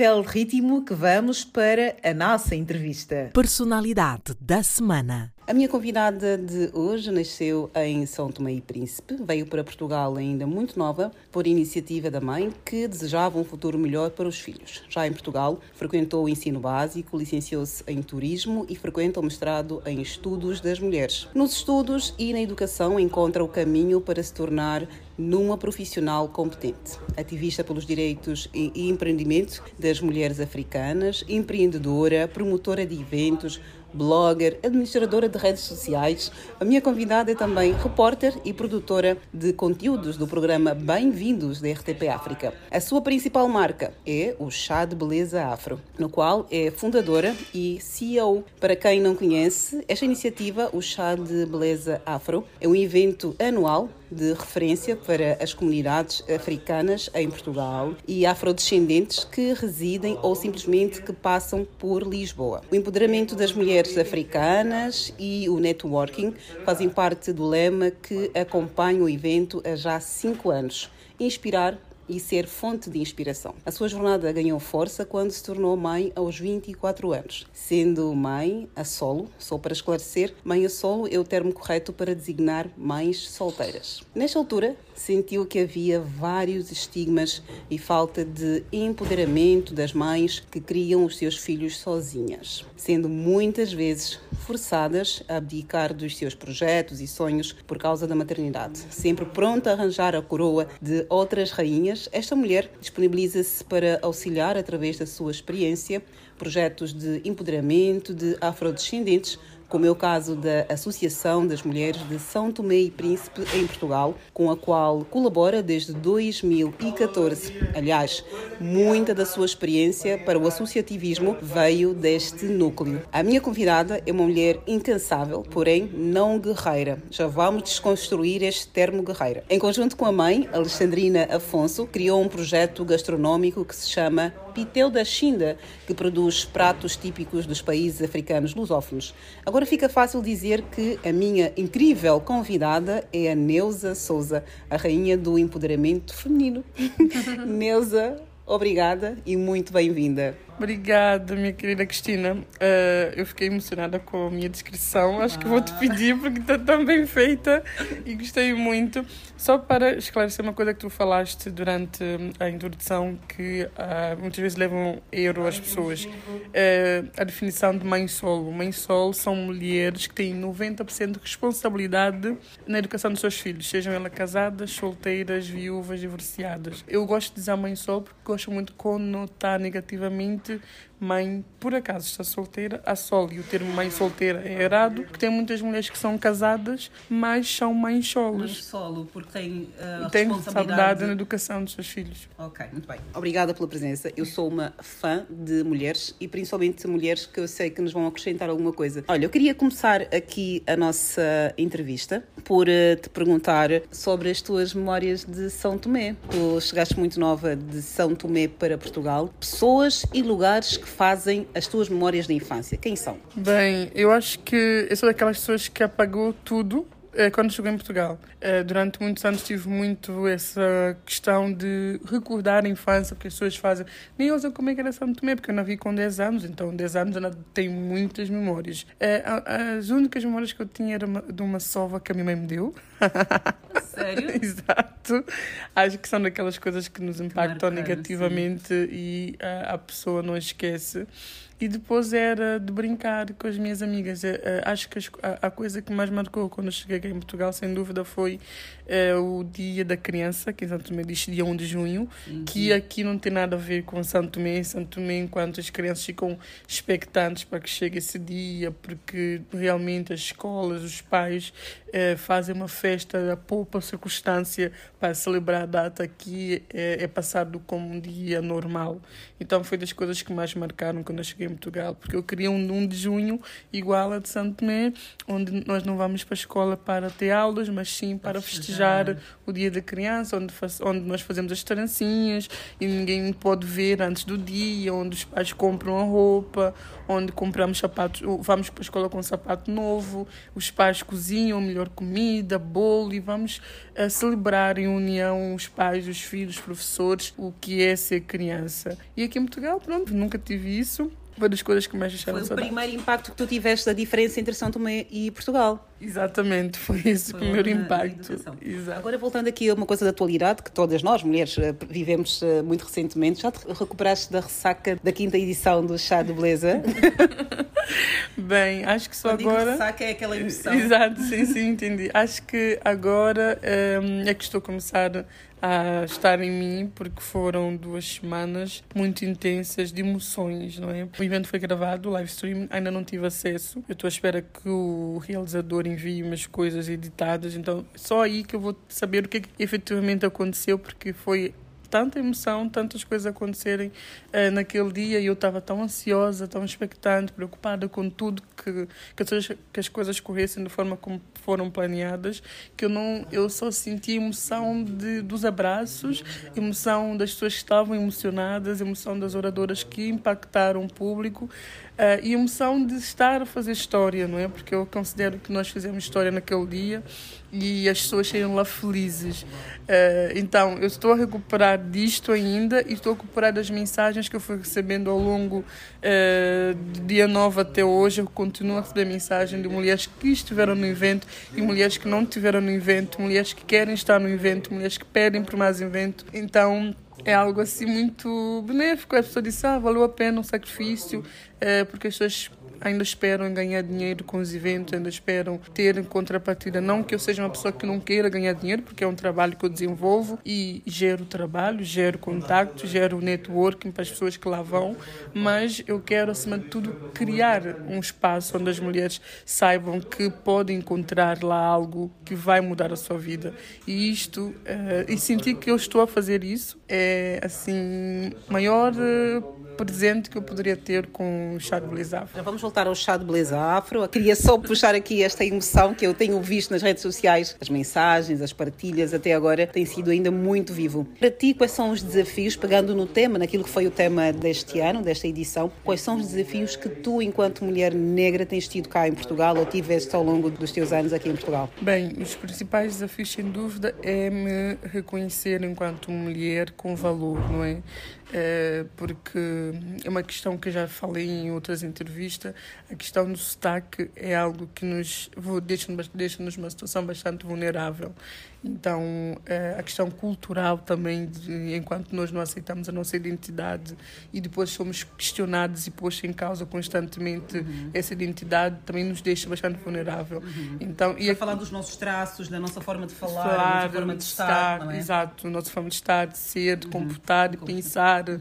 Incrível ritmo que vamos para a nossa entrevista. Personalidade da semana. A minha convidada de hoje nasceu em São Tomé e Príncipe, veio para Portugal ainda muito nova, por iniciativa da mãe, que desejava um futuro melhor para os filhos. Já em Portugal, frequentou o ensino básico, licenciou-se em turismo e frequenta o mestrado em estudos das mulheres. Nos estudos e na educação encontra o caminho para se tornar numa profissional competente. Ativista pelos direitos e empreendimento das mulheres africanas, empreendedora, promotora de eventos, blogger, administradora de redes sociais. A minha convidada é também repórter e produtora de conteúdos do programa Bem-vindos da RTP África. A sua principal marca é o Chá de Beleza Afro, no qual é fundadora e CEO. Para quem não conhece, esta iniciativa, o Chá de Beleza Afro, é um evento anual de referência para as comunidades africanas em Portugal e afrodescendentes que residem ou simplesmente que passam por Lisboa. O empoderamento das mulheres africanas e o networking fazem parte do lema que acompanha o evento há já cinco anos. Inspirar e ser fonte de inspiração. A sua jornada ganhou força quando se tornou mãe aos 24 anos. Sendo mãe a solo, só para esclarecer, mãe a solo é o termo correto para designar mães solteiras. Nesta altura, sentiu que havia vários estigmas e falta de empoderamento das mães que criam os seus filhos sozinhas, sendo muitas vezes forçadas a abdicar dos seus projetos e sonhos por causa da maternidade. Sempre pronta a arranjar a coroa de outras rainhas, esta mulher disponibiliza-se para auxiliar através da sua experiência projetos de empoderamento de afrodescendentes como é o caso da Associação das Mulheres de São Tomé e Príncipe em Portugal, com a qual colabora desde 2014. Aliás, muita da sua experiência para o associativismo veio deste núcleo. A minha convidada é uma mulher incansável, porém não guerreira. Já vamos desconstruir este termo guerreira. Em conjunto com a mãe, Alexandrina Afonso, criou um projeto gastronómico que se chama Pitel da Xinda, que produz pratos típicos dos países africanos lusófonos. Agora fica fácil dizer que a minha incrível convidada é a Neuza Souza, a rainha do empoderamento feminino. Neuza, obrigada e muito bem-vinda. Obrigada, minha querida Cristina. Uh, eu fiquei emocionada com a minha descrição. Acho que vou te pedir porque está tão bem feita e gostei muito. Só para esclarecer uma coisa que tu falaste durante a introdução, que uh, muitas vezes levam erro às pessoas. Uh, a definição de mãe solo. Mãe solo são mulheres que têm 90% de responsabilidade na educação dos seus filhos, sejam elas casadas, solteiras, viúvas, divorciadas. Eu gosto de dizer mãe solo porque gosto muito de conotar negativamente to mãe, por acaso está solteira, a solo. E o termo mãe solteira é errado, porque tem muitas mulheres que são casadas, mas são mães solos. Mãe solo, porque tem uh, Tem responsabilidade na educação dos seus filhos. Ok, muito bem. Obrigada pela presença. Eu sou uma fã de mulheres e principalmente mulheres que eu sei que nos vão acrescentar alguma coisa. Olha, eu queria começar aqui a nossa entrevista por eh, te perguntar sobre as tuas memórias de São Tomé. Tu chegaste muito nova de São Tomé para Portugal. Pessoas e lugares que fazem as tuas memórias da infância. Quem são? Bem, eu acho que eu sou daquelas pessoas que apagou tudo quando chegou em Portugal. Eh, Durante muitos anos tive muito essa questão de recordar a infância, porque as pessoas fazem. Nem sei como é que era São Tomé, porque eu não vi com 10 anos, então 10 anos ainda tenho muitas memórias. A- As únicas memórias que eu tinha era de uma sova que a minha mãe me deu. Sério? Exato. Acho que são daquelas coisas que nos impactam negativamente e ah, a pessoa não esquece. E depois era de brincar com as minhas amigas. Eh, eh, acho que a, coisa que mais marcou quando cheguei aqui em Portugal, sem dúvida, foi eh, o Dia da Criança, que em Santo Tomé diz dia 1 de junho, que aqui não tem nada a ver com Santo Tomé. Santo Tomé, enquanto as crianças ficam expectantes para que chegue esse dia, porque realmente as escolas, os pais eh, fazem uma festa a poupa circunstância para celebrar a data que é, é passado como um dia normal. Então foi das coisas que mais marcaram quando eu cheguei em Portugal, porque eu queria um 1 de junho igual a de Santo Tomé, onde nós não vamos para a escola para ter aulas, mas sim para festejar o dia da criança, onde, faz, onde nós fazemos as trancinhas e ninguém pode ver antes do dia, onde os pais compram a roupa, onde compramos sapatos, vamos para a escola com um sapato novo, os pais cozinham melhor comida, bolo e vamos eh, celebrar em união os pais, os filhos, os professores, o que é ser criança. E aqui em Portugal, pronto, nunca tive isso. Foi das coisas que mais deixaram Foi o saudade. primeiro impacto que tu tiveste da diferença entre São Tomé e Portugal. Exatamente, foi esse o Foi primeiro na impacto. Agora, voltando aqui a uma coisa da atualidade, que todas nós, mulheres, eh, vivemos eh, muito recentemente, já te recuperaste da ressaca da quinta edição do Chá de Beleza? Bem, acho que só Quando digo agora. ressaca é aquela emoção. Exato, sim, sim, entendi. Acho que agora hum, é que estou a começar a estar em mim, porque foram duas semanas muito intensas de emoções, não é? O evento foi gravado, o live stream, ainda não tive acesso. Eu estou à espera que o realizador envie umas coisas editadas, então só aí que eu vou saber o que, é que efetivamente aconteceu, porque foi tanta emoção, tantas coisas acontecerem eh, naquele dia e eu estava tão ansiosa, tão expectante, preocupada com tudo que que as, que as coisas corressem da forma como foram planeadas, que eu não eu só senti emoção de, dos abraços, emoção das pessoas que estavam emocionadas, emoção das oradoras que impactaram o público eh, e emoção de estar a fazer história, não é? Porque eu considero que nós fizemos história naquele dia e as pessoas saíram lá felizes. Eh, então, eu estou a recuperar disto ainda e estou a recuperar das mensagens que eu fui recebendo ao longo eh, do dia 9 até hoje. Eu continuo a receber mensagem de mulheres que estiveram no evento e mulheres que não estiveram no evento, mulheres que querem estar no evento, mulheres que pedem por mais evento. Então, é algo assim muito benéfico. A pessoa disse, ah, valeu a pena o sacrifício, eh, porque as pessoas ainda esperam ganhar dinheiro com os eventos, ainda esperam ter em contrapartida. Não que eu seja uma pessoa que não queira ganhar dinheiro, porque é um trabalho que eu desenvolvo e gero trabalho, gero contacto, gero networking para as pessoas que lá vão, mas eu quero, acima de tudo, criar um espaço onde as mulheres saibam que podem encontrar lá algo que vai mudar a sua vida. E isto, eh, e sentir que eu estou a fazer isso, é assim, maior eh, presente que eu poderia ter com o chá de Beleza Afro. Já vamos voltar ao chá de beleza afro. Eu queria só puxar aqui esta emoção que eu tenho visto nas redes sociais, as mensagens, as partilhas até agora, tem sido ainda muito vivo. Para ti, quais são os desafios, pegando no tema, naquilo que foi o tema deste ano, desta edição, quais são os desafios que tu, enquanto mulher negra, tens tido cá em Portugal ou tiveste ao longo dos teus anos aqui em Portugal? Bem, os principais desafios, sem dúvida, é me reconhecer enquanto mulher com valor, não é? É, porque é uma questão que eu já falei em outras entrevistas, a questão do sotaque é algo que nos deixa-nos deixa numa situação bastante vulnerável. Então, eh, a questão cultural também, de, enquanto nós não aceitamos a nossa identidade e depois somos questionados e postos em causa constantemente Uhum. essa identidade, também nos deixa bastante vulnerável. Então, E a falar dos nossos traços, da nossa forma de falar, da falar, nossa forma de estar, não é? Uhum. exato, nossa forma de estar, de ser, de comportar, de pensar. Tem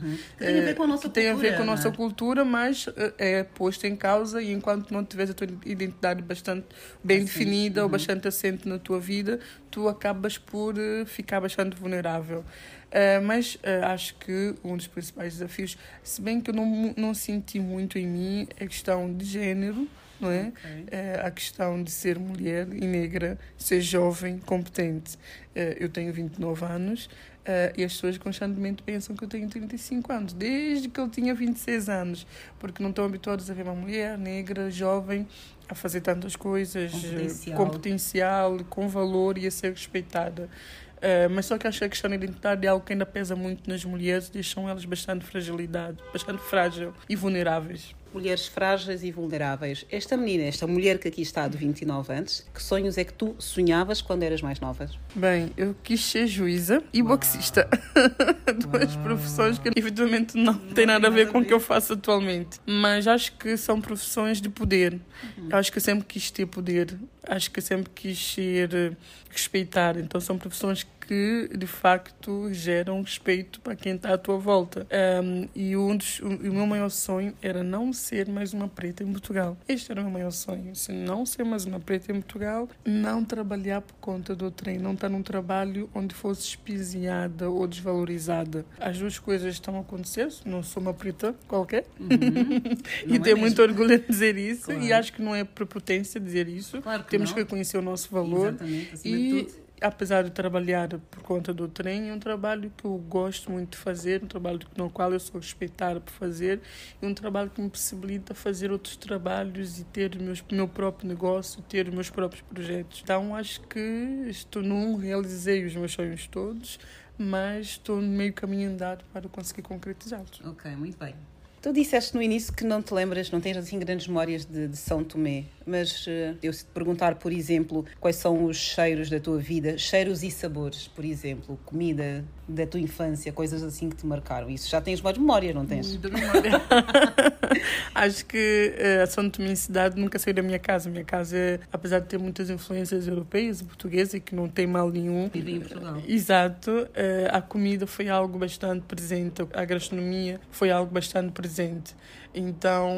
a ver com a nossa que tem a ver cultura, com a não nossa é? cultura, mas eh, é posto em causa e enquanto não tiveres a tua identidade bastante bem Assente, definida ou uhum. bastante assente na tua vida, tu acabas por eh, ficar bastante vulnerável. Eh, mas eh, acho que um dos principais desafios, se bem que eu não, não senti muito em mim, é a questão de género, não é? Eh, a questão de ser mulher e negra, ser jovem, competente. Eu tenho 29 anos e as pessoas constantemente pensam que eu tenho 35 anos, desde que eu tinha 26 anos, porque não estão habituados a ver uma mulher negra, jovem, a fazer tantas coisas, Com eh, potencial. com potencial, com valor e a ser respeitada. Eh, mas só que acho que a questão da identidade é algo que ainda pesa muito nas mulheres, deixam elas bastante fragilidade, bastante frágil e vulneráveis. Mulheres frágeis e vulneráveis. Esta menina, esta mulher que aqui está de 29 anos, que sonhos é que tu sonhavas quando eras mais nova? Bem, eu quis ser juíza e boxista. Duas profissões que evidentemente não têm nada a ver com o que eu faço atualmente. Mas acho que são profissões de poder. Acho que eu sempre quis ter poder. Acho que eu sempre quis ser eh, respeitar. Então são profissões que de facto geram respeito para quem está à tua volta. Um, e um dos, o, o meu maior sonho era não ser mais uma preta em Portugal. Este era o meu maior sonho. Se não ser mais uma preta em Portugal, não trabalhar por conta do trem, não estar num trabalho onde fosse espiziada ou desvalorizada. As duas coisas estão a acontecer. Não sou uma preta qualquer. Não e é tenho mesmo? muito orgulho em dizer isso. Claro. E acho que não é prepotência dizer isso. Claro que Temos não. que reconhecer o nosso valor. Exatamente, acima de e tudo. Apesar de trabalhar por conta do trem, é um trabalho que eu gosto muito de fazer, um trabalho no qual eu sou respeitada por fazer, e um trabalho que me possibilita fazer outros trabalhos e ter o meus- meu próprio negócio, ter os meus próprios projetos. Então acho que estou num, realizei os meus sonhos todos, mas estou no meio caminho andado para conseguir concretizá-los. Ok, muito bem. Tu disseste no início que não te lembras, não tens assim grandes memórias de, de São Tomé, mas eh, eu se te perguntar, por exemplo, quais são os cheiros da tua vida, cheiros e sabores, por exemplo, comida da tua infância, coisas assim que te marcaram. Isso já tens mais memórias, não tens? Muita memória. Acho que eh, a São Tomé cidade nunca saiu da minha casa. Minha casa, apesar de ter muitas influências europeias e portuguesas, e que não tem mal nenhum. Vive em Portugal. Exato. eh, a comida foi algo bastante presente, a gastronomia foi algo bastante presente. Então,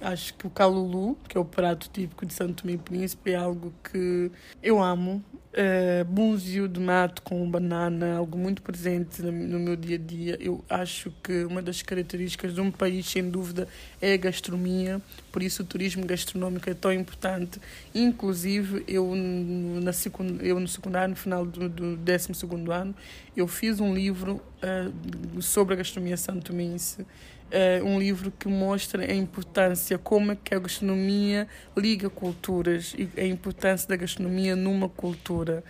acho que o calulu, que é o prato típico de Santo Tomé e Príncipe, é algo que eu amo. Uh, búzio de mato com banana, algo muito presente no, meu dia a dia. Eu acho que uma das características de um país, sem dúvida, é a gastronomia, por isso o turismo gastronómico é tão importante. Inclusive, eu na secund, eu no secundário, no final do, do 12 ano, eu fiz um livro uh, sobre a gastronomia santomense. É um livro que mostra a importância, como é que a gastronomia liga culturas e a importância da gastronomia numa cultura.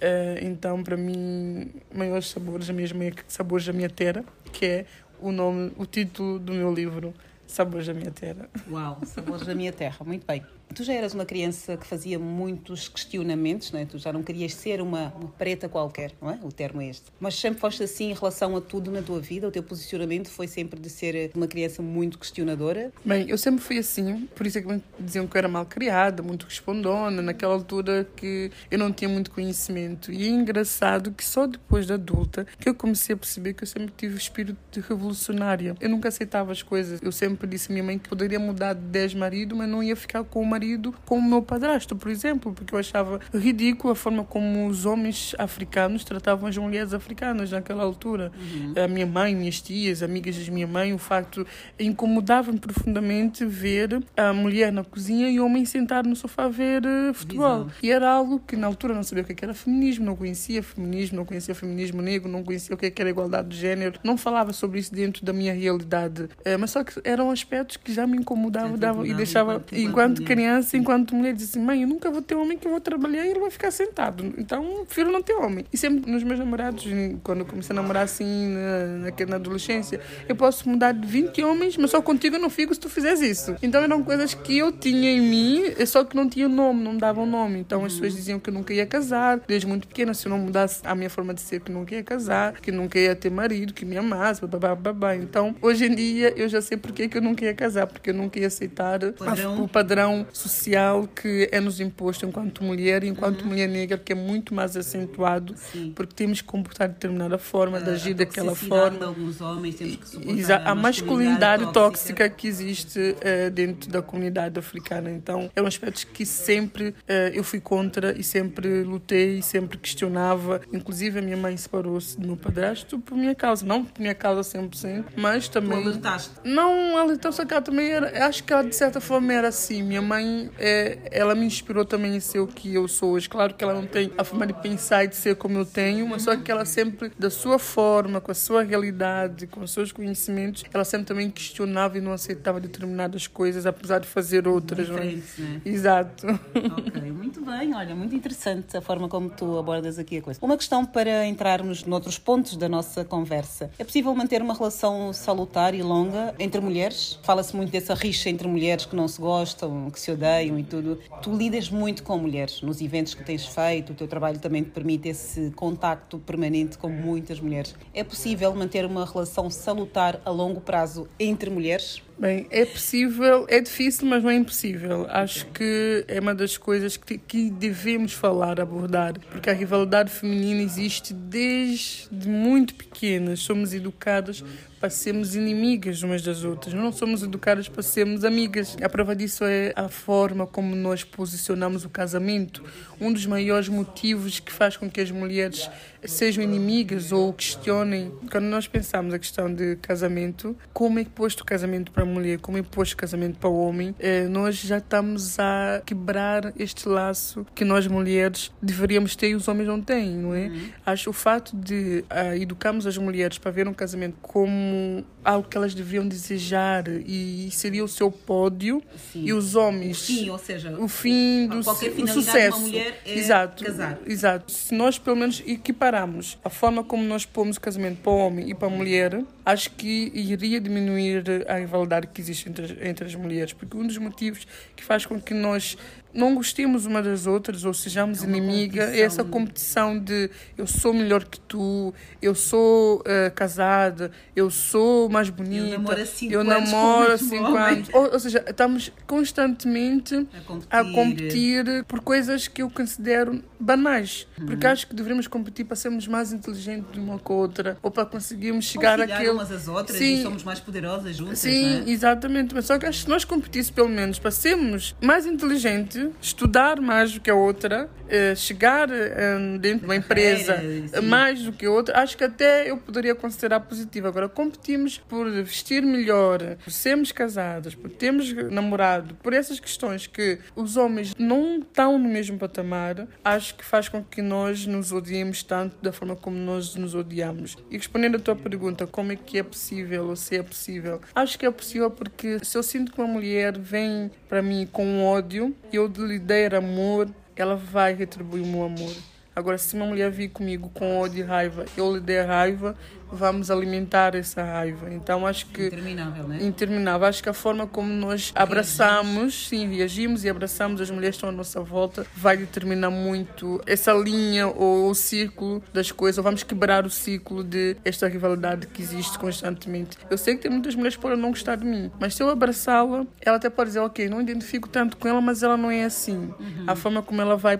Eh, então, para mim, maiores sabores da minha, sabores da minha terra, que é o nome, o título do meu livro, Sabores da minha terra. Uau, sabores da minha terra, muito bem. Tu já eras uma criança que fazia muitos questionamentos, não é? Tu já não querias ser uma, uma preta qualquer, não é? O termo é este. Mas sempre foste assim em relação a tudo na tua vida? O teu posicionamento foi sempre de ser uma criança muito questionadora? Bem, eu sempre fui assim, por isso é que me diziam que eu era mal criada, muito respondona, naquela altura que eu não tinha muito conhecimento. E é engraçado que só depois da adulta que eu comecei a perceber que eu sempre tive o espírito de revolucionária. Eu nunca aceitava as coisas. Eu sempre disse à minha mãe que poderia mudar de 10 maridos, mas não ia ficar com o marido como o meu padrasto, por exemplo, porque eu achava ridículo a forma como os homens africanos tratavam as mulheres africanas naquela altura. Uhum. A minha mãe, minhas tias, amigas da minha mãe, o facto incomodava-me profundamente ver a mulher na cozinha e o homem sentado no sofá a ver eh, futebol. Visão. E era algo que na altura não sabia o que é que era feminismo, não conhecia feminismo, não conhecia feminismo negro, não conhecia o que é era igualdade de género, não falava sobre isso dentro da minha realidade. Eh, Mas só que eram aspectos que já me incomodavam davam- e deixava, enquanto- criança, criança, enquanto mulher, diz assim: mãe, eu nunca vou ter homem que eu vou trabalhar e ele vai ficar sentado. Então, prefiro não ter homem. E sempre nos meus namorados, quando eu comecei a namorar assim, na, na, na adolescência, eu posso mudar de 20 homens, mas só contigo eu não fico se tu fizeres isso. Então, eram coisas que eu tinha em mim, só que não tinha nome, não me davam nome. Então, as pessoas diziam que eu nunca ia casar, desde muito pequena, se eu não mudasse a minha forma de ser, que nunca ia casar, que nunca ia ter marido, que me amasse, babá, babá. Então, hoje em dia, eu já sei porque que eu nunca ia casar, porque eu nunca ia aceitar Padrão. o padrão social que é nos imposto enquanto mulher, enquanto mulher negra, que é muito mais acentuado, porque temos que comportar de determinada forma, de agir daquela toxicidade de forma. alguns homens, temos que suportar a a masculinidade masculinidade tóxica que existe eh, dentro da comunidade africana. Então, é um aspecto que sempre eh, eu fui contra e sempre lutei e sempre questionava. Inclusive, a minha mãe separou-se do meu padrasto por minha causa. Não por minha causa 100%, mas também... alertaste? Não, alertou só que ela também era... Acho que ela, de certa forma, era assim. Minha mãe, eh, ela me inspirou também em ser o que eu sou hoje. Claro que ela não tem a forma de pensar e de ser como eu tenho, mas só que ela sempre, da sua forma, com a sua realidade, com os seus conhecimentos, ela sempre também questionava e não aceitava determinadas coisas, apesar de fazer outras. não é? Diferentes, né? Exato. Ok, muito bem, olha, muito interessante a forma como tu abordas aqui a coisa. Uma questão para entrarmos noutros pontos da nossa conversa. É possível manter uma relação salutar e longa entre mulheres? Fala-se muito dessa rixa entre mulheres que não se gostam, que se odeiam e tudo. Tu lidas muito com mulheres nos eventos que tens feito, o teu trabalho também te permite esse contacto permanente com muitas mulheres. É possível manter uma relação salutar a longo prazo entre mulheres? Bem, é possível, é difícil, mas não é impossível. Acho que é uma das coisas que, que devemos falar, abordar, porque a rivalidade feminina existe desde muito pequenas. Somos educadas para sermos inimigas umas das outras, não somos educadas para sermos amigas. A prova disso é a forma como nós posicionamos o casamento. Um dos maiores motivos que faz com que as mulheres sejam inimigas ou questionem, quando nós pensamos a questão de casamento, como é posto o casamento para a mulher, como é posto o casamento para o homem, eh, nós já estamos a quebrar este laço que nós mulheres deveríamos ter e os homens não têm, não é? Acho o fato de ah, educarmos as mulheres para ver um casamento como algo que elas deveriam desejar e seria o seu pódio e os homens O fim, ou seja, o fim do qualquer o finalidade de sucesso uma mulher é exato casar. exato se nós pelo menos equipararmos a forma como nós pomos o casamento para o homem e para a mulher acho que iria diminuir a rivalidade que existe entre, entre as mulheres porque um dos motivos que faz com que nós não gostemos uma das outras ou sejamos é essa competição de eu sou melhor que tu, eu sou eh, casada, eu sou mais bonita, namoro há cinco eu anos namoro cinco anos. Ou, ou seja, estamos constantemente a competir. competir por coisas que eu considero banais. Uhum. Porque acho que deveríamos competir para sermos mais inteligentes de uma com a outra ou para conseguirmos chegar àquele. umas às outras Sim, e somos mais poderosas juntas, Sim, é? exatamente. Mas só que acho que se nós competíssemos pelo menos para sermos mais inteligentes, estudar mais do que a outra, eh, chegar eh, dentro de uma empresa eh, mais do que a outra, acho que até eu poderia considerar positivo. Agora, competimos por vestir melhor, por sermos casadas, por termos namorado, por essas questões que os homens não estão no mesmo patamar, acho que faz com que nós nos odiemos tanto da forma como nós nos odiamos. E respondendo a tua pergunta, como é que é possível ou se é possível? Acho que é possível porque se eu sinto que uma mulher vem para mim com ódio e eu lhe der amor, ela vai retribuir o meu amor. Agora, se uma mulher vir comigo com ódio e raiva, eu lhe der raiva, vamos alimentar essa raiva. Então, acho que. Interminável, né? Interminável. Acho que a forma como nós abraçamos, sim, reagimos e abraçamos as mulheres que estão à nossa volta, vai determinar muito essa linha ou o círculo das coisas. Ou vamos quebrar o ciclo de esta rivalidade que existe constantemente. Eu sei que tem muitas mulheres que podem não gostar de mim, mas se eu abraçá-la, ela até pode dizer, ok, não identifico tanto com ela, mas ela não é assim. A forma como ela vai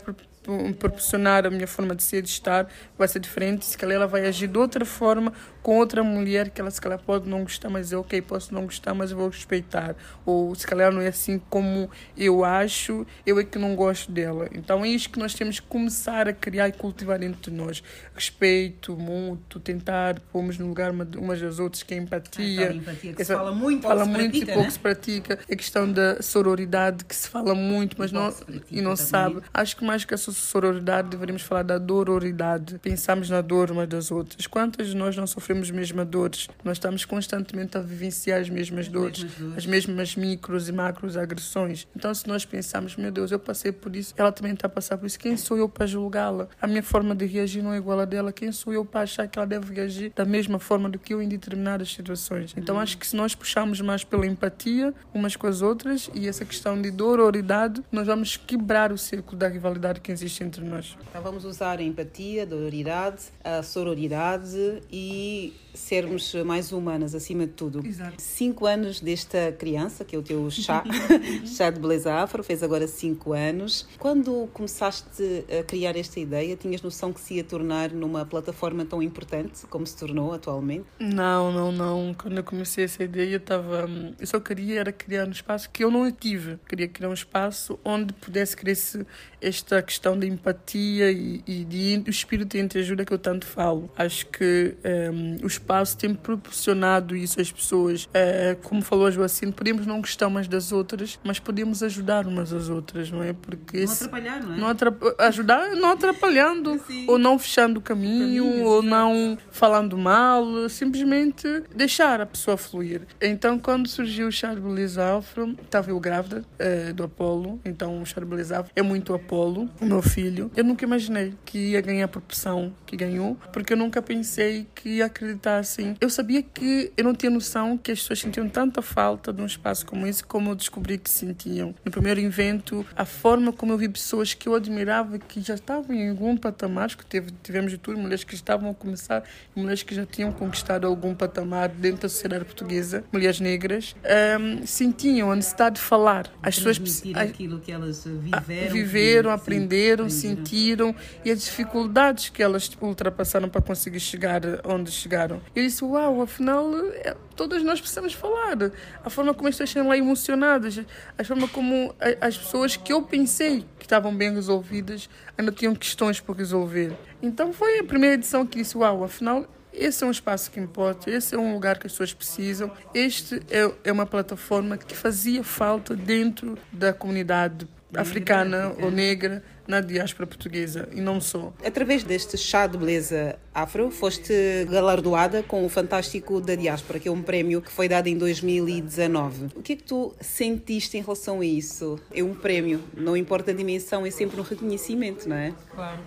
proporcionar a minha forma de ser de estar vai ser diferente. Se calhar ela vai agir de outra forma com outra mulher que ela se calhar pode não gostar, mas eu, ok, posso não gostar, mas eu vou respeitar. Ou se calhar não é assim como eu acho, eu é que não gosto dela. Então é isto que nós temos que começar a criar e cultivar dentro de nós. Respeito mútuo, tentar pormos no lugar uma- umas das outras, que é empatia. Ah, tal empatia que se Essa- fala muito, fala pouco se muito pratica, e pouco né? se pratica. A questão da sororidade, que se fala muito, mas não, e não sabe. Acho que mais que a so- sororidade, deveríamos falar da dororidade. Pensamos na dor umas das outras. Quantas de nós não sofremos as mesmas dores? Nós estamos constantemente a vivenciar as mesmas dores, as mesmas micros e macros agressões. Então, se nós pensarmos, meu Deus, eu passei por isso, ela também está a passar por isso, quem sou eu para julgá-la? A minha forma de reagir não é igual à dela. Quem sou eu para achar que ela deve reagir da mesma forma do que eu em determinadas situações? Então, acho que se nós puxarmos mais pela empatia umas com as outras e essa questão de dororidade, nós vamos quebrar o círculo da rivalidade que existe entre nós. Então vamos usar a empatia, a dororidade, a sororidade e really sermos mais humanas acima de tudo. Exato. Cinco anos desta criança, que é o teu chá, chá de beleza afro, fez agora cinco anos. Quando começaste a criar esta ideia, tinhas noção que se ia tornar numa plataforma tão importante como se tornou atualmente? Não, não, não. Quando eu comecei essa ideia, eu estava. Eu só queria era criar um espaço que eu não tive. Queria criar um espaço onde pudesse crescer esta questão da empatia e, e de o espírito de entreajuda que eu tanto falo. Acho que um, o espaço tem proporcionado isso às pessoas. É, como falou a Joacine, podemos não gostar umas das outras, mas podemos ajudar umas às outras, não é? Porque Não esse- atrapalhar, não é? não atrap- ajudar não atrapalhando ou não fechando o caminho ou não falando mal simplesmente deixar a pessoa fluir então quando surgiu o beleza afro estava eu grávida eh, do Apolo então o beleza afro é muito Apolo o meu filho eu nunca imaginei que ia ganhar a proporção que ganhou porque eu nunca pensei que ia acreditar assim eu sabia que eu não tinha noção que as pessoas sentiam tanta falta de um espaço como esse como eu descobri que sentiam no primeiro evento a forma como eu vi pessoas que eu admirava que já estavam em algum patamar, que teve, tivemos de tudo, mulheres que estavam a começar, mulheres que já tinham conquistado algum patamar dentro da sociedade portuguesa, mulheres negras, ehm, sentiam a necessidade de falar. As pessoas aquilo que elas viveram. Viveram, sim, aprenderam, aprenderam. sentiram e as dificuldades que elas ultrapassaram para conseguir chegar onde chegaram. Eu disse, uau, afinal, é, todas nós precisamos falar. A forma como as pessoas estão lá emocionadas, a forma como a- as pessoas que eu pensei que estavam bem resolvidas ainda tinham questões por resolver. Então foi a primeira edição que disse, uau, afinal esse é um espaço que importa, esse é um lugar que as pessoas precisam. Este é, é uma plataforma que fazia falta dentro da comunidade africana ou negra na diáspora portuguesa e não só. Através deste chá de beleza afro, foste galardoada com o Fantástico da Diáspora, que é um prémio que foi dado em 2019. O que é que tu sentiste em relação a isso? É um prémio, não importa a dimensão, é sempre um reconhecimento, não é? Claro.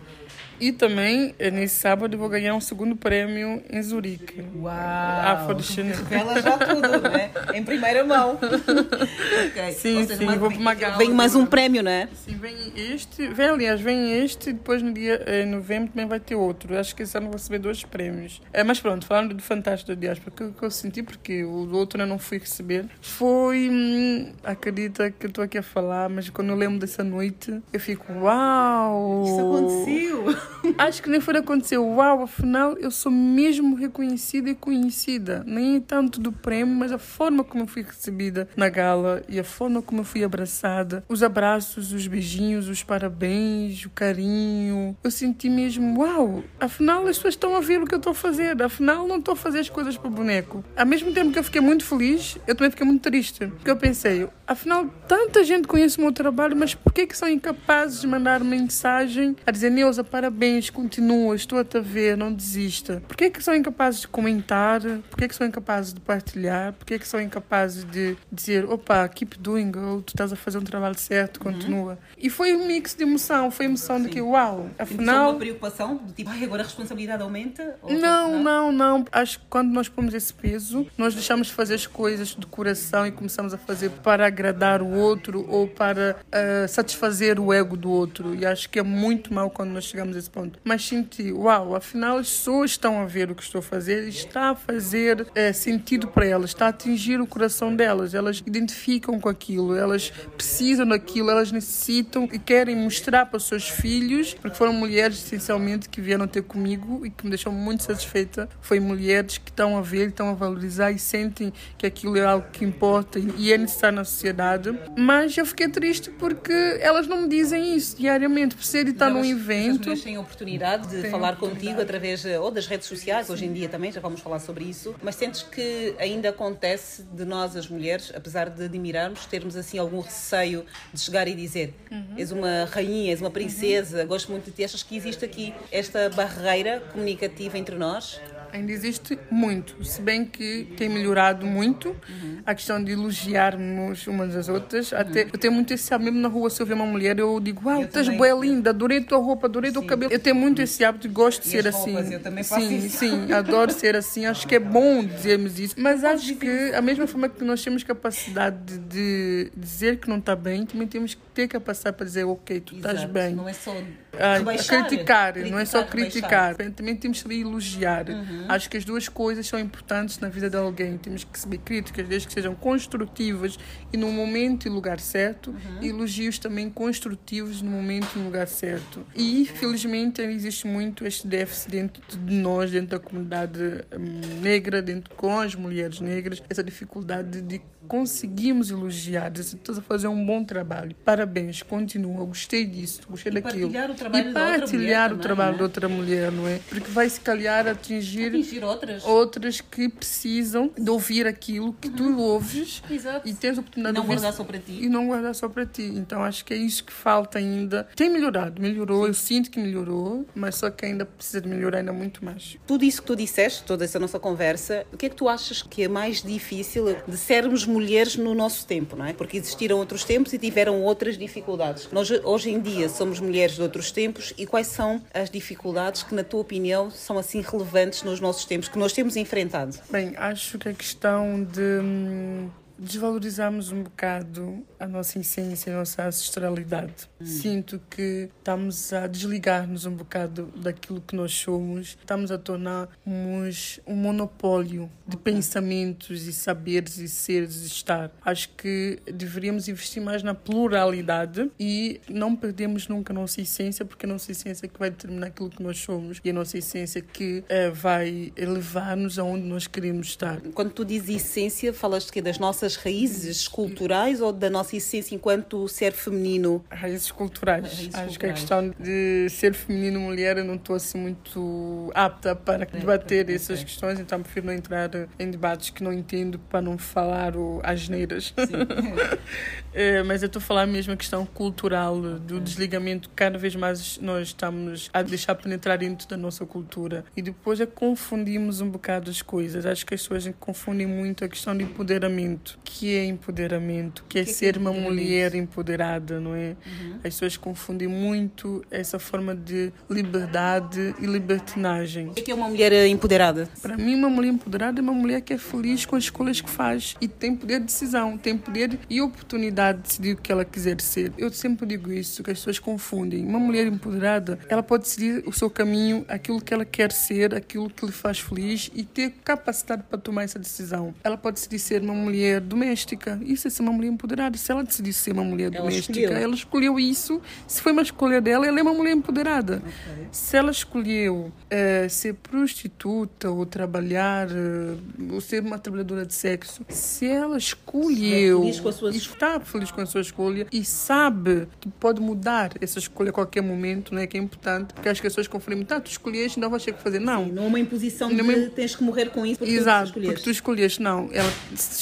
E também, eh, nesse sábado, eu vou ganhar um segundo prêmio em Zurique. Uau! Afrodescendente. Revela já tudo, não é? Em primeira mão. Ok. Sim, seja, sim, vou para uma gala. Vem mais um prémio, não é? Sim, vem este, vem aliás, vem este e depois no dia eh, em novembro também vai ter outro. Acho que esse ano vou receber dois prémios. É, mas pronto, falando do Fantástico da Diáspora, o que, que eu senti, porque o outro eu não fui receber, foi. hum, acredita que eu estou aqui a falar, mas quando eu lembro dessa noite, eu fico, uau! Isso aconteceu! Acho que nem foi acontecer, uau, afinal eu sou mesmo reconhecida e conhecida. Nem tanto do prêmio, mas a forma como eu fui recebida na gala e a forma como eu fui abraçada. Os abraços, os beijinhos, os parabéns, o carinho. Eu senti mesmo, uau, afinal as pessoas estão a ver o que eu estou a fazer. Afinal não estou a fazer as coisas para o boneco. Ao mesmo tempo que eu fiquei muito feliz, eu também fiquei muito triste. Porque eu pensei, afinal tanta gente conhece o meu trabalho, mas por que que são incapazes de mandar mensagem a dizer, Neuza, parabéns, continua, estou a te ver, não desista. Por que que são incapazes de comentar? Por que que são incapazes de partilhar? Por que que são incapazes de dizer, opa, keep doing, ou tu estás a fazer um trabalho certo, continua. E foi um mix de emoção, foi emoção de que, uau, afinal... uma preocupação do tipo, ai, agora a responsabilidade aumenta? Ou- Não, não, não. Acho que quando nós pomos esse peso, nós deixamos de fazer as coisas de coração e começamos a fazer para agradar o outro ou para ah, satisfazer o ego do outro. E acho que é muito mal quando nós chegamos a Mas senti, uau, afinal as pessoas estão a ver o que estou a fazer e está a fazer eh, sentido para elas, está a atingir o coração delas. Elas identificam com aquilo, elas precisam daquilo, elas necessitam e querem mostrar para os seus filhos, porque foram mulheres essencialmente que vieram ter comigo e que me deixou muito satisfeita. Foi mulheres que estão a ver, estão a valorizar e sentem que aquilo é algo que importa e é necessário na sociedade. Mas eu fiquei triste porque elas não me dizem isso diariamente, por ser de estar num evento. As mulheres têm a oportunidade de Têm falar oportunidade. contigo através eh, ou das redes sociais, hoje em dia também, já vamos falar sobre isso, mas sentes que ainda acontece de nós, as mulheres, apesar de admirarmos, termos assim algum receio de chegar e dizer Uhum. és uma rainha, és uma princesa, gosto muito de ti, achas que existe aqui esta barreira comunicativa entre nós? Ainda existe muito, se bem que tem melhorado muito Uhum. a questão de elogiarmos umas às outras. Até, eu tenho muito esse hábito, mesmo na rua, se eu ver uma mulher, eu digo, uau, estás também. boa linda, adorei a tua roupa, adorei o teu cabelo. Eu tenho muito esse hábito, gosto de E ser as assim. roupas, eu também faço sim, isso. sim, adoro ser assim. Acho que é bom dizermos isso. Mas acho que, a mesma forma que nós temos capacidade de, dizer que não está bem, também temos que ter capacidade para dizer, ok, tu estás bem. Não é só Ah, rebaixar, criticar, não é só criticar, criticar. Também temos que saber elogiar. Uhum. Acho que as duas coisas são importantes na vida de alguém. Temos que saber críticas, desde que sejam construtivas e no momento e lugar certo, Uhum. e elogios também construtivos no momento e lugar certo. E, felizmente, existe muito este déficit dentro de nós, dentro da comunidade hum, negra, dentro com as mulheres negras, essa dificuldade de conseguirmos elogiar, dizer, estás a fazer um bom trabalho. Parabéns, continua, gostei disso, gostei E daquilo. Trabalho e partilhar mulher o também, trabalho né? de outra mulher, não é? Porque vai se calhar atingir, Atingir outras. outras que precisam de ouvir aquilo que tu ouves Exato. e tens a oportunidade E não de ouvir guardar só para ti. E não guardar só para ti. Então acho que é isso que falta ainda. Tem melhorado, melhorou, eu sinto que melhorou, mas só que ainda precisa de melhorar ainda muito mais. Tudo isso que tu disseste, toda essa nossa conversa, o que é que tu achas que é mais difícil de sermos mulheres no nosso tempo, não é? Porque existiram outros tempos e tiveram outras dificuldades. Nós hoje em dia somos mulheres de outros tempos e quais são as dificuldades que, na tua opinião, são assim relevantes nos nossos tempos, que nós temos enfrentado? Bem, acho que a questão de hum, desvalorizarmos um bocado a nossa essência, a nossa ancestralidade. Sinto que estamos a desligar-nos um bocado daquilo que nós somos, estamos a tornar-nos um monopólio de pensamentos e saberes e seres e estar. Acho que deveríamos investir mais na pluralidade e não perdemos nunca a nossa essência, porque a nossa essência é que vai determinar aquilo que nós somos e a nossa essência que eh, vai levar-nos aonde nós queremos estar. Quando tu dizes essência, falas de quê? Das nossas raízes culturais ou da nossa essência enquanto ser feminino? Raízes culturais. Raízes Acho que a questão de ser feminino mulher eu não estou assim muito apta para debater essas questões, então prefiro não entrar em debates que não entendo para não falar o, as neiras. É, mas eu estou a falar mesmo a questão cultural, do desligamento. Cada vez mais nós estamos a deixar penetrar dentro da nossa cultura. E depois é que confundimos um bocado as coisas. Acho que as pessoas confundem muito a questão de empoderamento. Que é empoderamento? Que é que é ser uma mulher empoderada, não é? Uhum. As pessoas confundem muito essa forma de liberdade e libertinagem. O que é uma mulher empoderada? Para mim, uma mulher empoderada é uma mulher que é feliz com as escolhas que faz e tem poder de decisão, tem poder e oportunidade de decidir o que ela quiser ser. Eu sempre digo isso, que as pessoas confundem. Uma mulher empoderada, ela pode decidir o seu caminho, aquilo que ela quer ser, aquilo que lhe faz feliz e ter capacidade para tomar essa decisão. Ela pode decidir ser uma mulher doméstica. Isso é ser uma mulher empoderada. Se ela decidir ser uma mulher Ela doméstica, escolheu. ela escolheu isso. Se foi uma escolha dela, ela é uma mulher empoderada. Se ela escolheu eh, ser prostituta ou trabalhar, eh, ou ser uma trabalhadora de sexo, se ela escolheu feliz com a sua e está feliz com a sua escolha e sabe que pode mudar essa escolha a qualquer momento, né, que é importante, porque as pessoas confundem ah, tu escolheste, não vais ter que fazer. Não. Não é uma imposição Não é de uma- tens que morrer com isso porque Exato, tu escolheste. porque tu escolheste, não. Ela se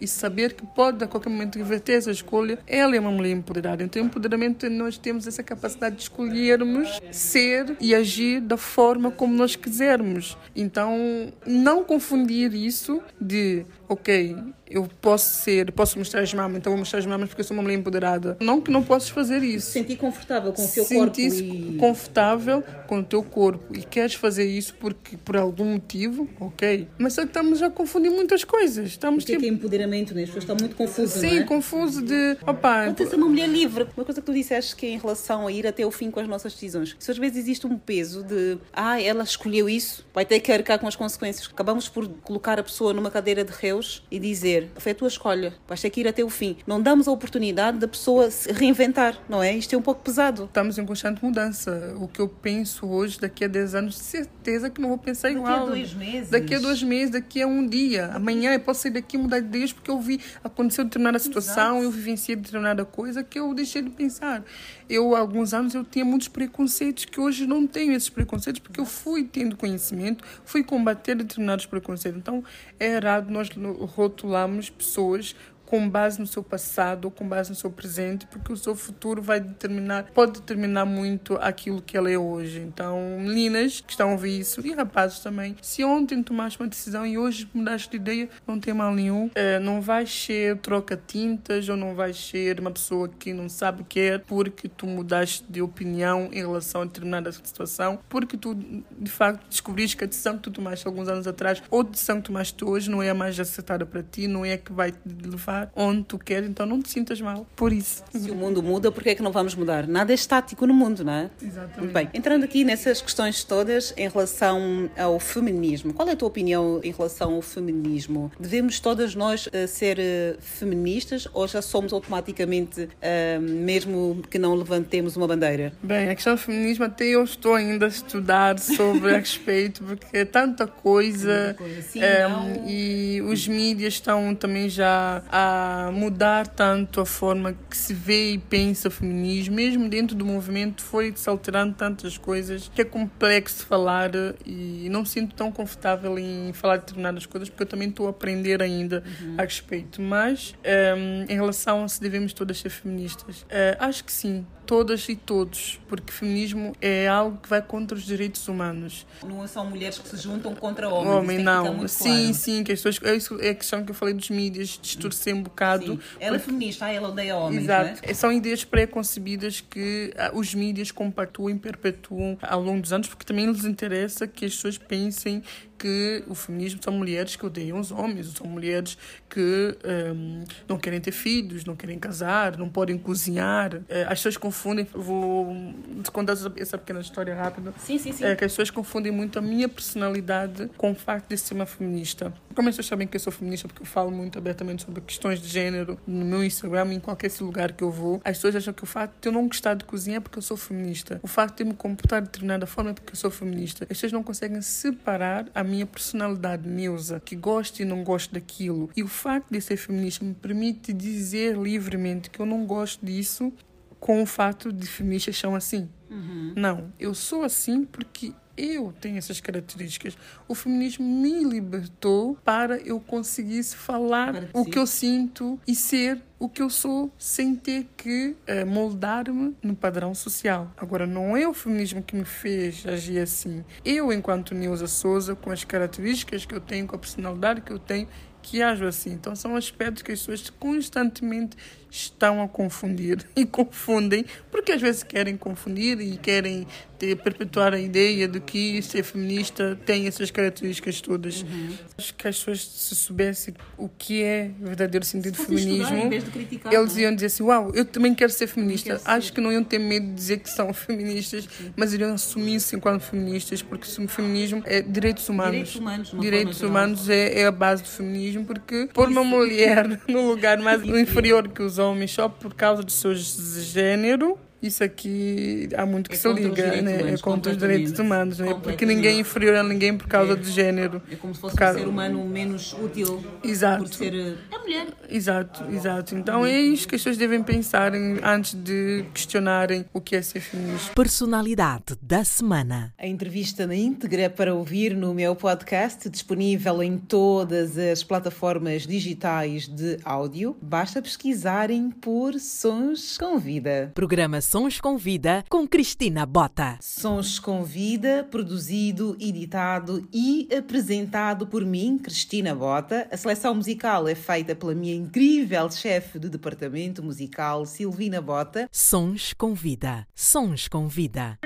e saber que pode a qualquer momento reverter essa escolha, ela é uma mulher empoderada. Então, empoderamento, nós temos essa capacidade de escolhermos ser e agir da forma como nós quisermos. Então, não confundir isso de, ok, eu posso ser, posso mostrar as mamas, então vou mostrar as mamas porque eu sou uma mulher empoderada. Não que não possas fazer isso. Sentir confortável com o teu corpo Sentir-se e... confortável com o teu corpo e queres fazer isso porque por algum motivo, ok. Mas só que estamos a confundir muitas coisas. Estamos O que é tipo, que é empoderamento, né? As pessoas estão muito confusas, sim, não é? confuso de, opa, ser uma mulher livre. Uma coisa que tu disseste que é em relação a ir até o fim com as nossas decisões. Se às vezes existe um peso de, ah, ela escolheu isso, vai ter que arcar com as consequências. Acabamos por colocar a pessoa numa cadeira de reus e dizer. Foi a tua escolha. Vais ter que ir até o fim. Não damos a oportunidade da pessoa se reinventar, não é? Isto é um pouco pesado. Estamos em constante mudança. O que eu penso hoje, daqui a 10 anos, de certeza que não vou pensar Daqui a igual. dois meses. Daqui a dois meses, daqui a um dia. Amanhã eu posso sair daqui e mudar de ideias porque eu vi aconteceu determinada situação, eu vivenciei determinada coisa que eu deixei de pensar. Eu, há alguns anos, eu tinha muitos preconceitos que hoje não tenho esses preconceitos porque eu fui tendo conhecimento, fui combater determinados preconceitos. Então, é errado nós rotularmos pessoas com base no seu passado ou com base no seu presente, porque o seu futuro vai determinar, pode determinar muito aquilo que ela é hoje. Então, meninas que estão a ouvir isso, e rapazes também, se ontem tomaste uma decisão e hoje mudaste de ideia, não tem mal nenhum. Eh, não vais ser troca-tintas ou não vais ser uma pessoa que não sabe o que é porque tu mudaste de opinião em relação a determinada situação, porque tu, de facto, descobriste que a decisão que tu tomaste alguns anos atrás ou a decisão que tomaste hoje não é a mais acertada para ti, não é a que vai te levar onde tu queres, então não te sintas mal por isso. Se o mundo muda, por que é que não vamos mudar? Nada é estático no mundo, não é? Exatamente. Muito bem. Entrando aqui nessas questões todas em relação ao feminismo, qual é a tua opinião em relação ao feminismo? Devemos todas nós eh, ser eh, feministas ou já somos automaticamente, eh, mesmo que não levantemos uma bandeira? Bem, a questão do feminismo até eu estou ainda a estudar sobre a respeito, porque é tanta coisa, Sim, eh, não. e os mídias estão também já a mudar tanto a forma que se vê e pensa o feminismo, mesmo dentro do movimento foi se alterando tantas coisas que é complexo falar e não me sinto tão confortável em falar de determinadas coisas porque eu também estou a aprender ainda a respeito. Mas eh, em relação a se devemos todas ser feministas, eh, acho que sim, todas e todos, porque feminismo é algo que vai contra os direitos humanos. Não são mulheres que se juntam contra homens. Homem, não. Sim, claro. sim, que as pessoas, é é a questão que eu falei dos mídias, distorcer um bocado. Sim. Ela é porque- feminista, ah, ela odeia homens, Exato. não é? São ideias pré-concebidas que ah, os mídias compactuam e perpetuam ao longo dos anos, porque também lhes interessa que as pessoas pensem que o feminismo são mulheres que odeiam os homens, são mulheres que hum, não querem ter filhos, não querem casar, não podem cozinhar. Eh, as pessoas confundem, vou contar essa- pequena história rápida. Sim, sim, sim. É que as pessoas confundem muito a minha personalidade com o facto de ser uma feminista. Como as pessoas sabem que eu sou feminista porque eu falo muito abertamente sobre questões de género no meu Instagram, em qualquer lugar que eu vou, as pessoas acham que o facto de eu não gostar de cozinhar é porque eu sou feminista. O facto de eu me comportar de determinada forma é porque eu sou feminista. As pessoas não conseguem separar a minha personalidade neusa, que gosto e não gosto daquilo. E o facto de ser feminista me permite dizer livremente que eu não gosto disso com o fato de feministas são assim. Não, eu sou assim porque eu tenho essas características. O feminismo me libertou para eu conseguisse falar o que eu sinto e ser o que eu sou sem ter que eh, moldar-me no padrão social. Agora, não é o feminismo que me fez agir assim. Eu, enquanto Neuza Souza, com as características que eu tenho, com a personalidade que eu tenho, que ajo assim. Então, são aspectos que as pessoas constantemente estão a confundir e confundem, porque às vezes querem confundir e querem ter, perpetuar a ideia de que ser feminista tem essas características todas. Acho que as pessoas, se soubessem o que é o verdadeiro sentido estudar, feminismo, criticar, eles é? iam dizer assim: Uau, eu também quero ser feminista. quero ser. Acho que não iam ter medo de dizer que são feministas, mas iriam assumir-se enquanto feministas, porque o feminismo é direitos humanos. Direitos humanos, Direitos humanos é, é a base do feminismo, porque pôr uma mulher no lugar mais inferior que os homens só por causa do seu género. Isso aqui há muito que É se liga, né? humanos, é contra os direitos humanos, né? porque ninguém é inferior a ninguém por causa É. do género. É como se fosse causa- um ser humano menos útil Exato. por ser. eh, É mulher. Exato, exato. Então é isso que as pessoas devem pensar antes de questionarem o que é ser feminista. Personalidade da semana. A entrevista na íntegra para ouvir no meu podcast, disponível em todas as plataformas digitais de áudio. Basta pesquisarem por Sons com Vida. Programa Sons com Vida com Cristina Bota. Sons com Vida, produzido, editado e apresentado por mim, Cristina Bota. A seleção musical é feita pela minha incrível chefe do departamento musical, Silvina Bota. Sons com Vida. Sons com Vida.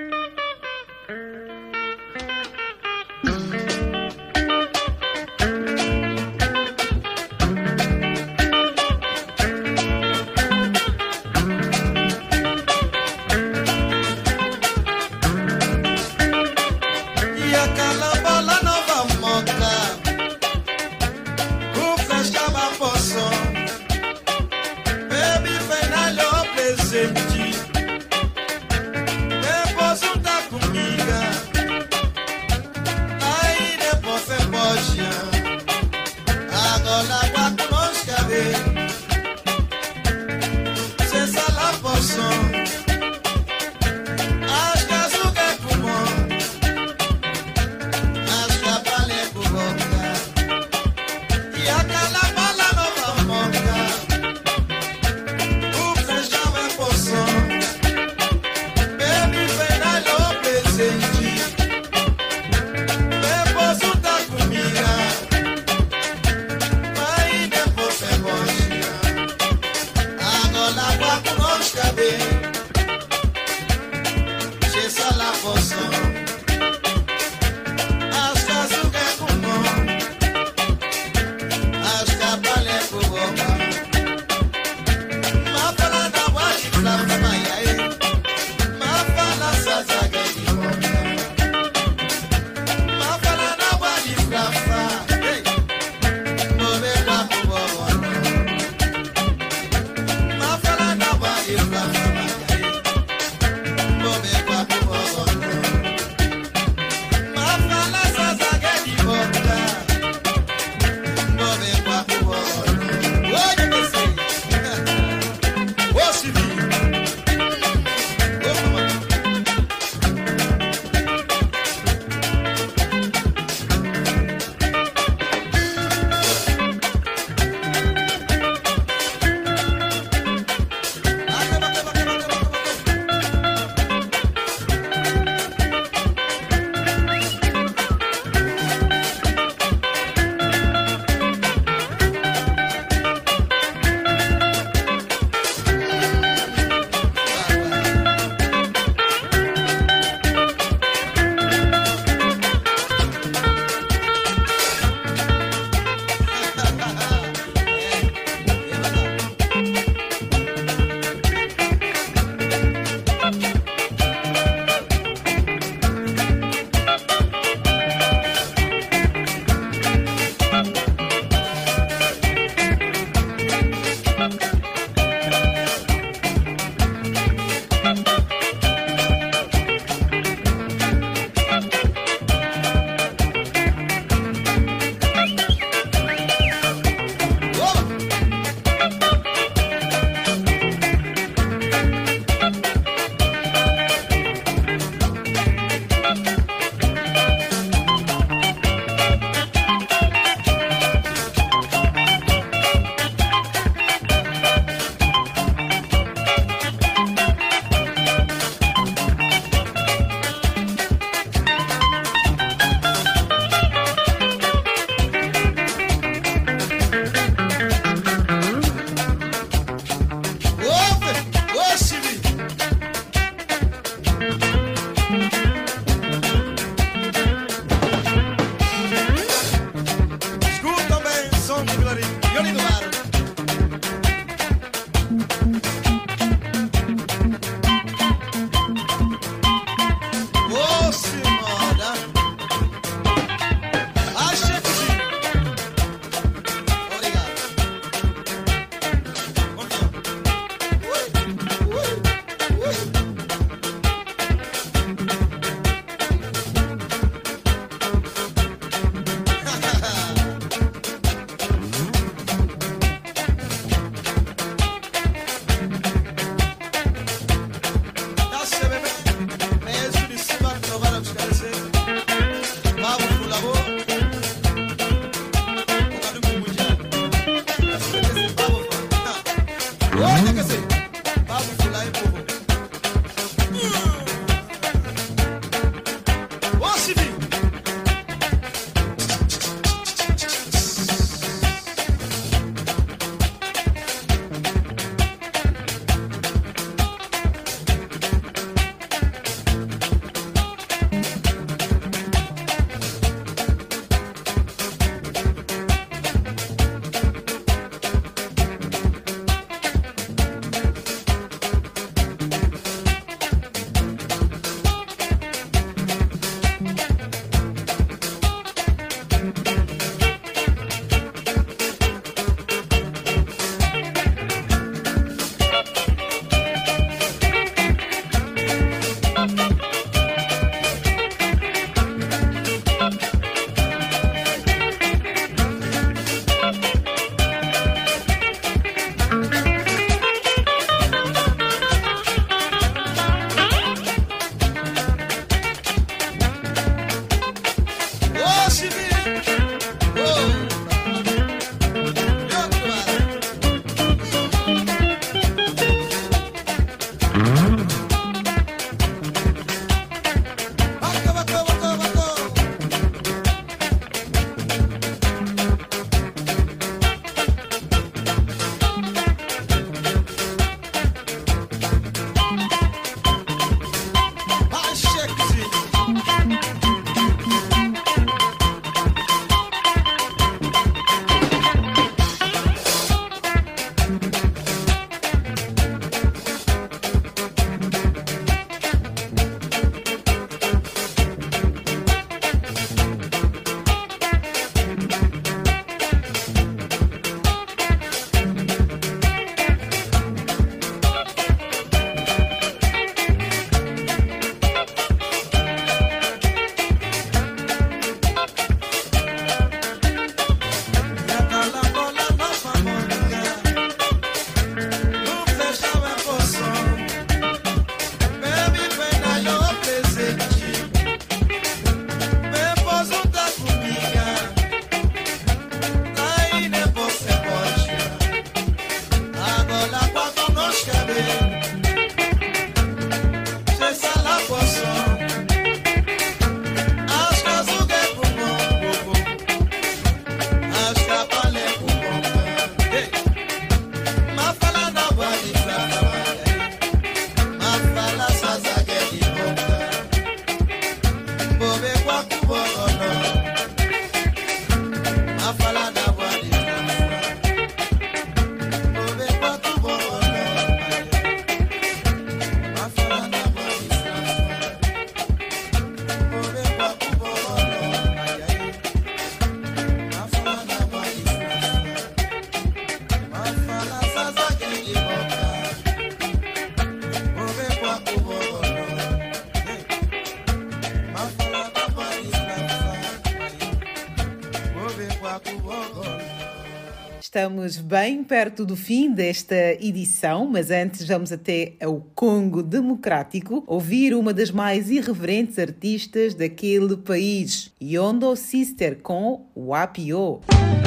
Estamos bem perto do fim desta edição, mas antes vamos até ao Congo Democrático ouvir uma das mais irreverentes artistas daquele país, Yondo Sister com Wapio. Wapio,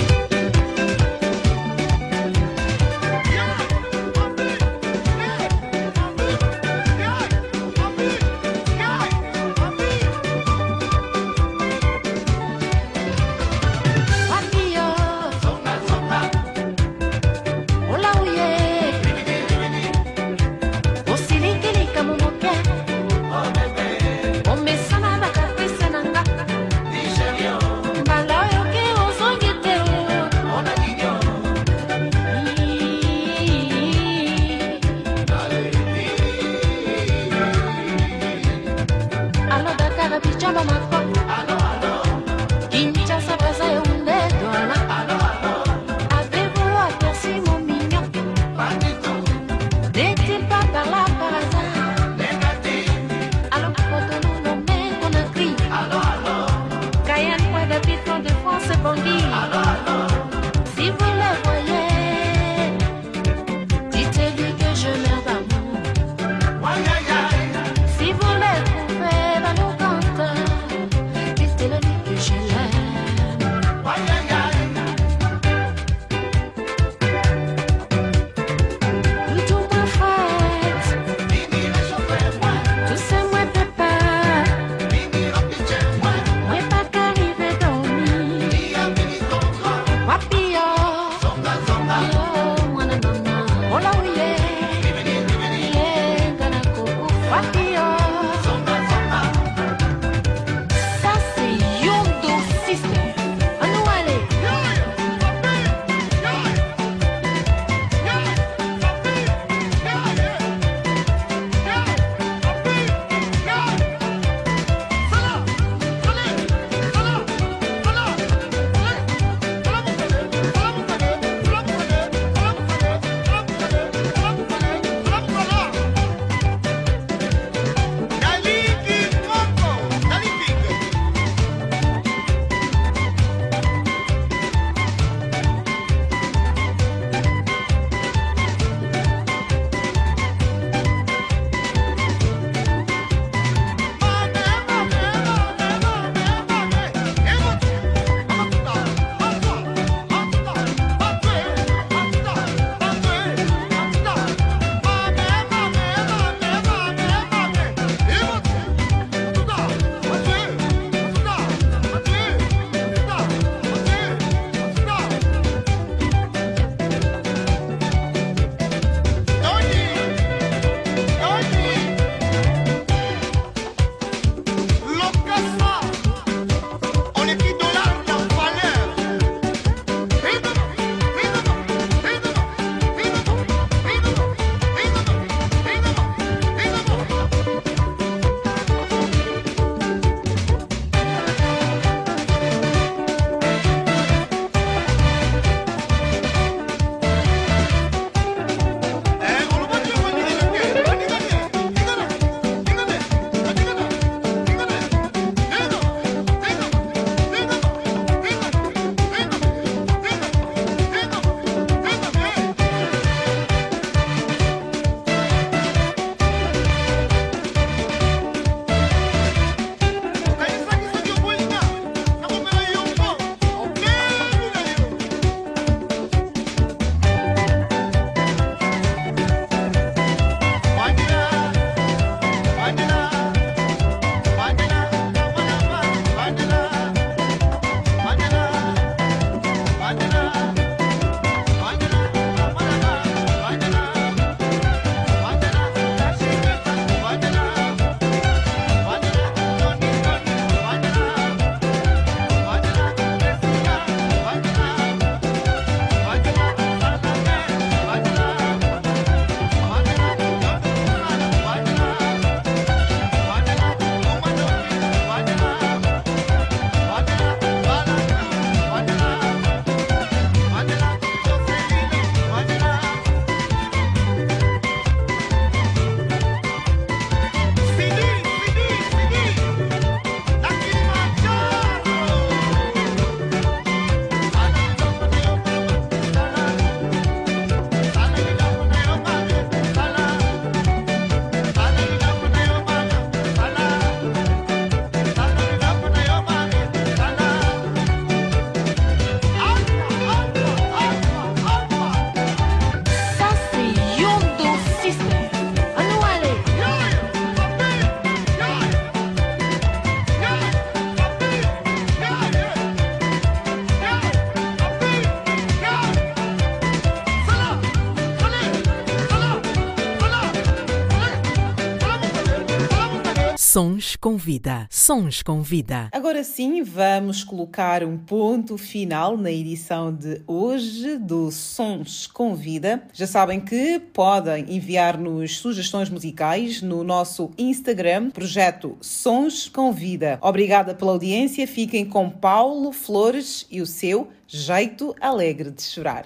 Sons com Vida. Sons com Vida. Agora sim, vamos colocar um ponto final na edição de hoje do Sons com Vida. Já sabem que podem enviar-nos sugestões musicais no nosso Instagram, projeto Sons com Vida. Obrigada pela audiência. Fiquem com Paulo Flores e o seu jeito alegre de chorar.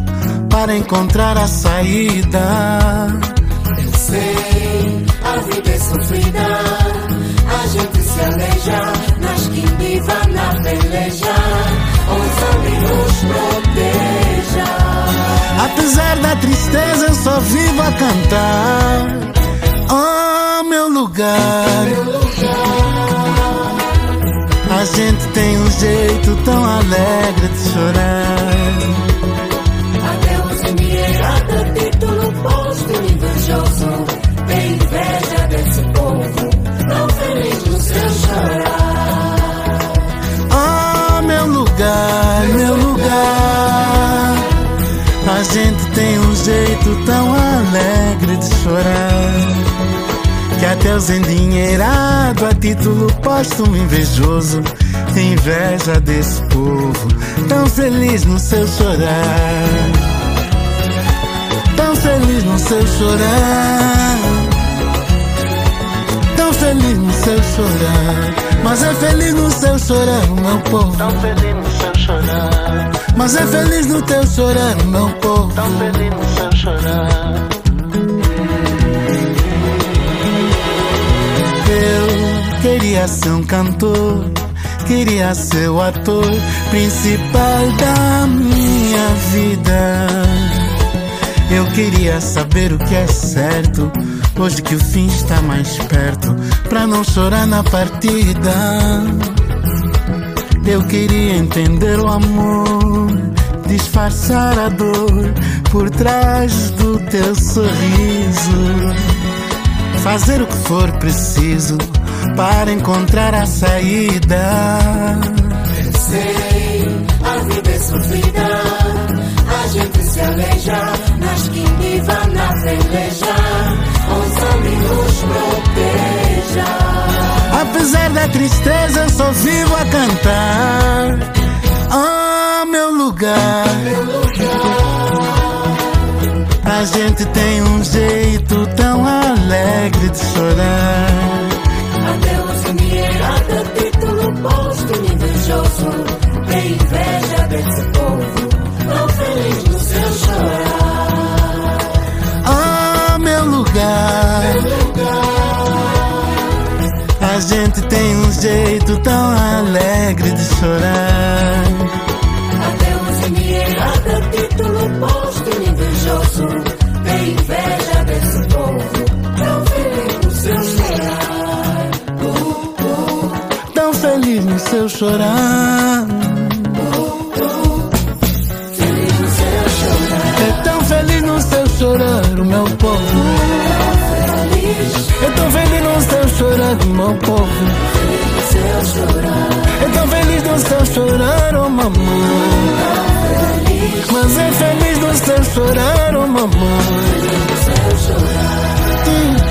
para encontrar a saída. Eu sei, a vida é sofrida, a gente se aleja, nas quindiva, na peleja, os amigos proteja. Apesar da tristeza, eu só vivo a cantar. Oh, meu lugar. Meu lugar. A gente tem um jeito tão alegre de chorar. A gente tem um jeito tão alegre de chorar. Que até os endinheirados a título póstumo invejoso tem inveja desse povo tão feliz no seu chorar. Tão feliz no seu chorar. Tão feliz no seu chorar. Mas é feliz no seu chorar, meu povo. Tão feliz no chorar. Mas é feliz no teu chorar, meu povo. Tão feliz no seu chorar. Eu queria ser um cantor, queria ser o ator principal da minha vida. Eu queria saber o que é certo, hoje que o fim está mais perto, pra não chorar na partida. Eu queria entender o amor, disfarçar a dor por trás do teu sorriso fazer o que for preciso para encontrar a saída. Sei, a vida é sofrida, a gente se aleja, nas quindiva, na peleja, os amigos proteja. Apesar da tristeza, eu só vivo a cantar. Oh, meu lugar. A gente tem um jeito tão alegre de chorar. Adeus, endinheirada, título posto, invejoso. Tem inveja desse povo, tão feliz no seu chorar. Oh, meu lugar. Meu lugar. Gente tem um jeito tão alegre de chorar. Adeus, endinheirada, título posto, invejoso. Tem inveja desse povo, tão feliz no seu chorar. Uh, uh. Tão feliz no seu chorar. Meu povo. feliz. É tão feliz no seu chorar, oh mamãe. Feliz Mas é feliz no seu chorar, oh mamãe. no seu chorar.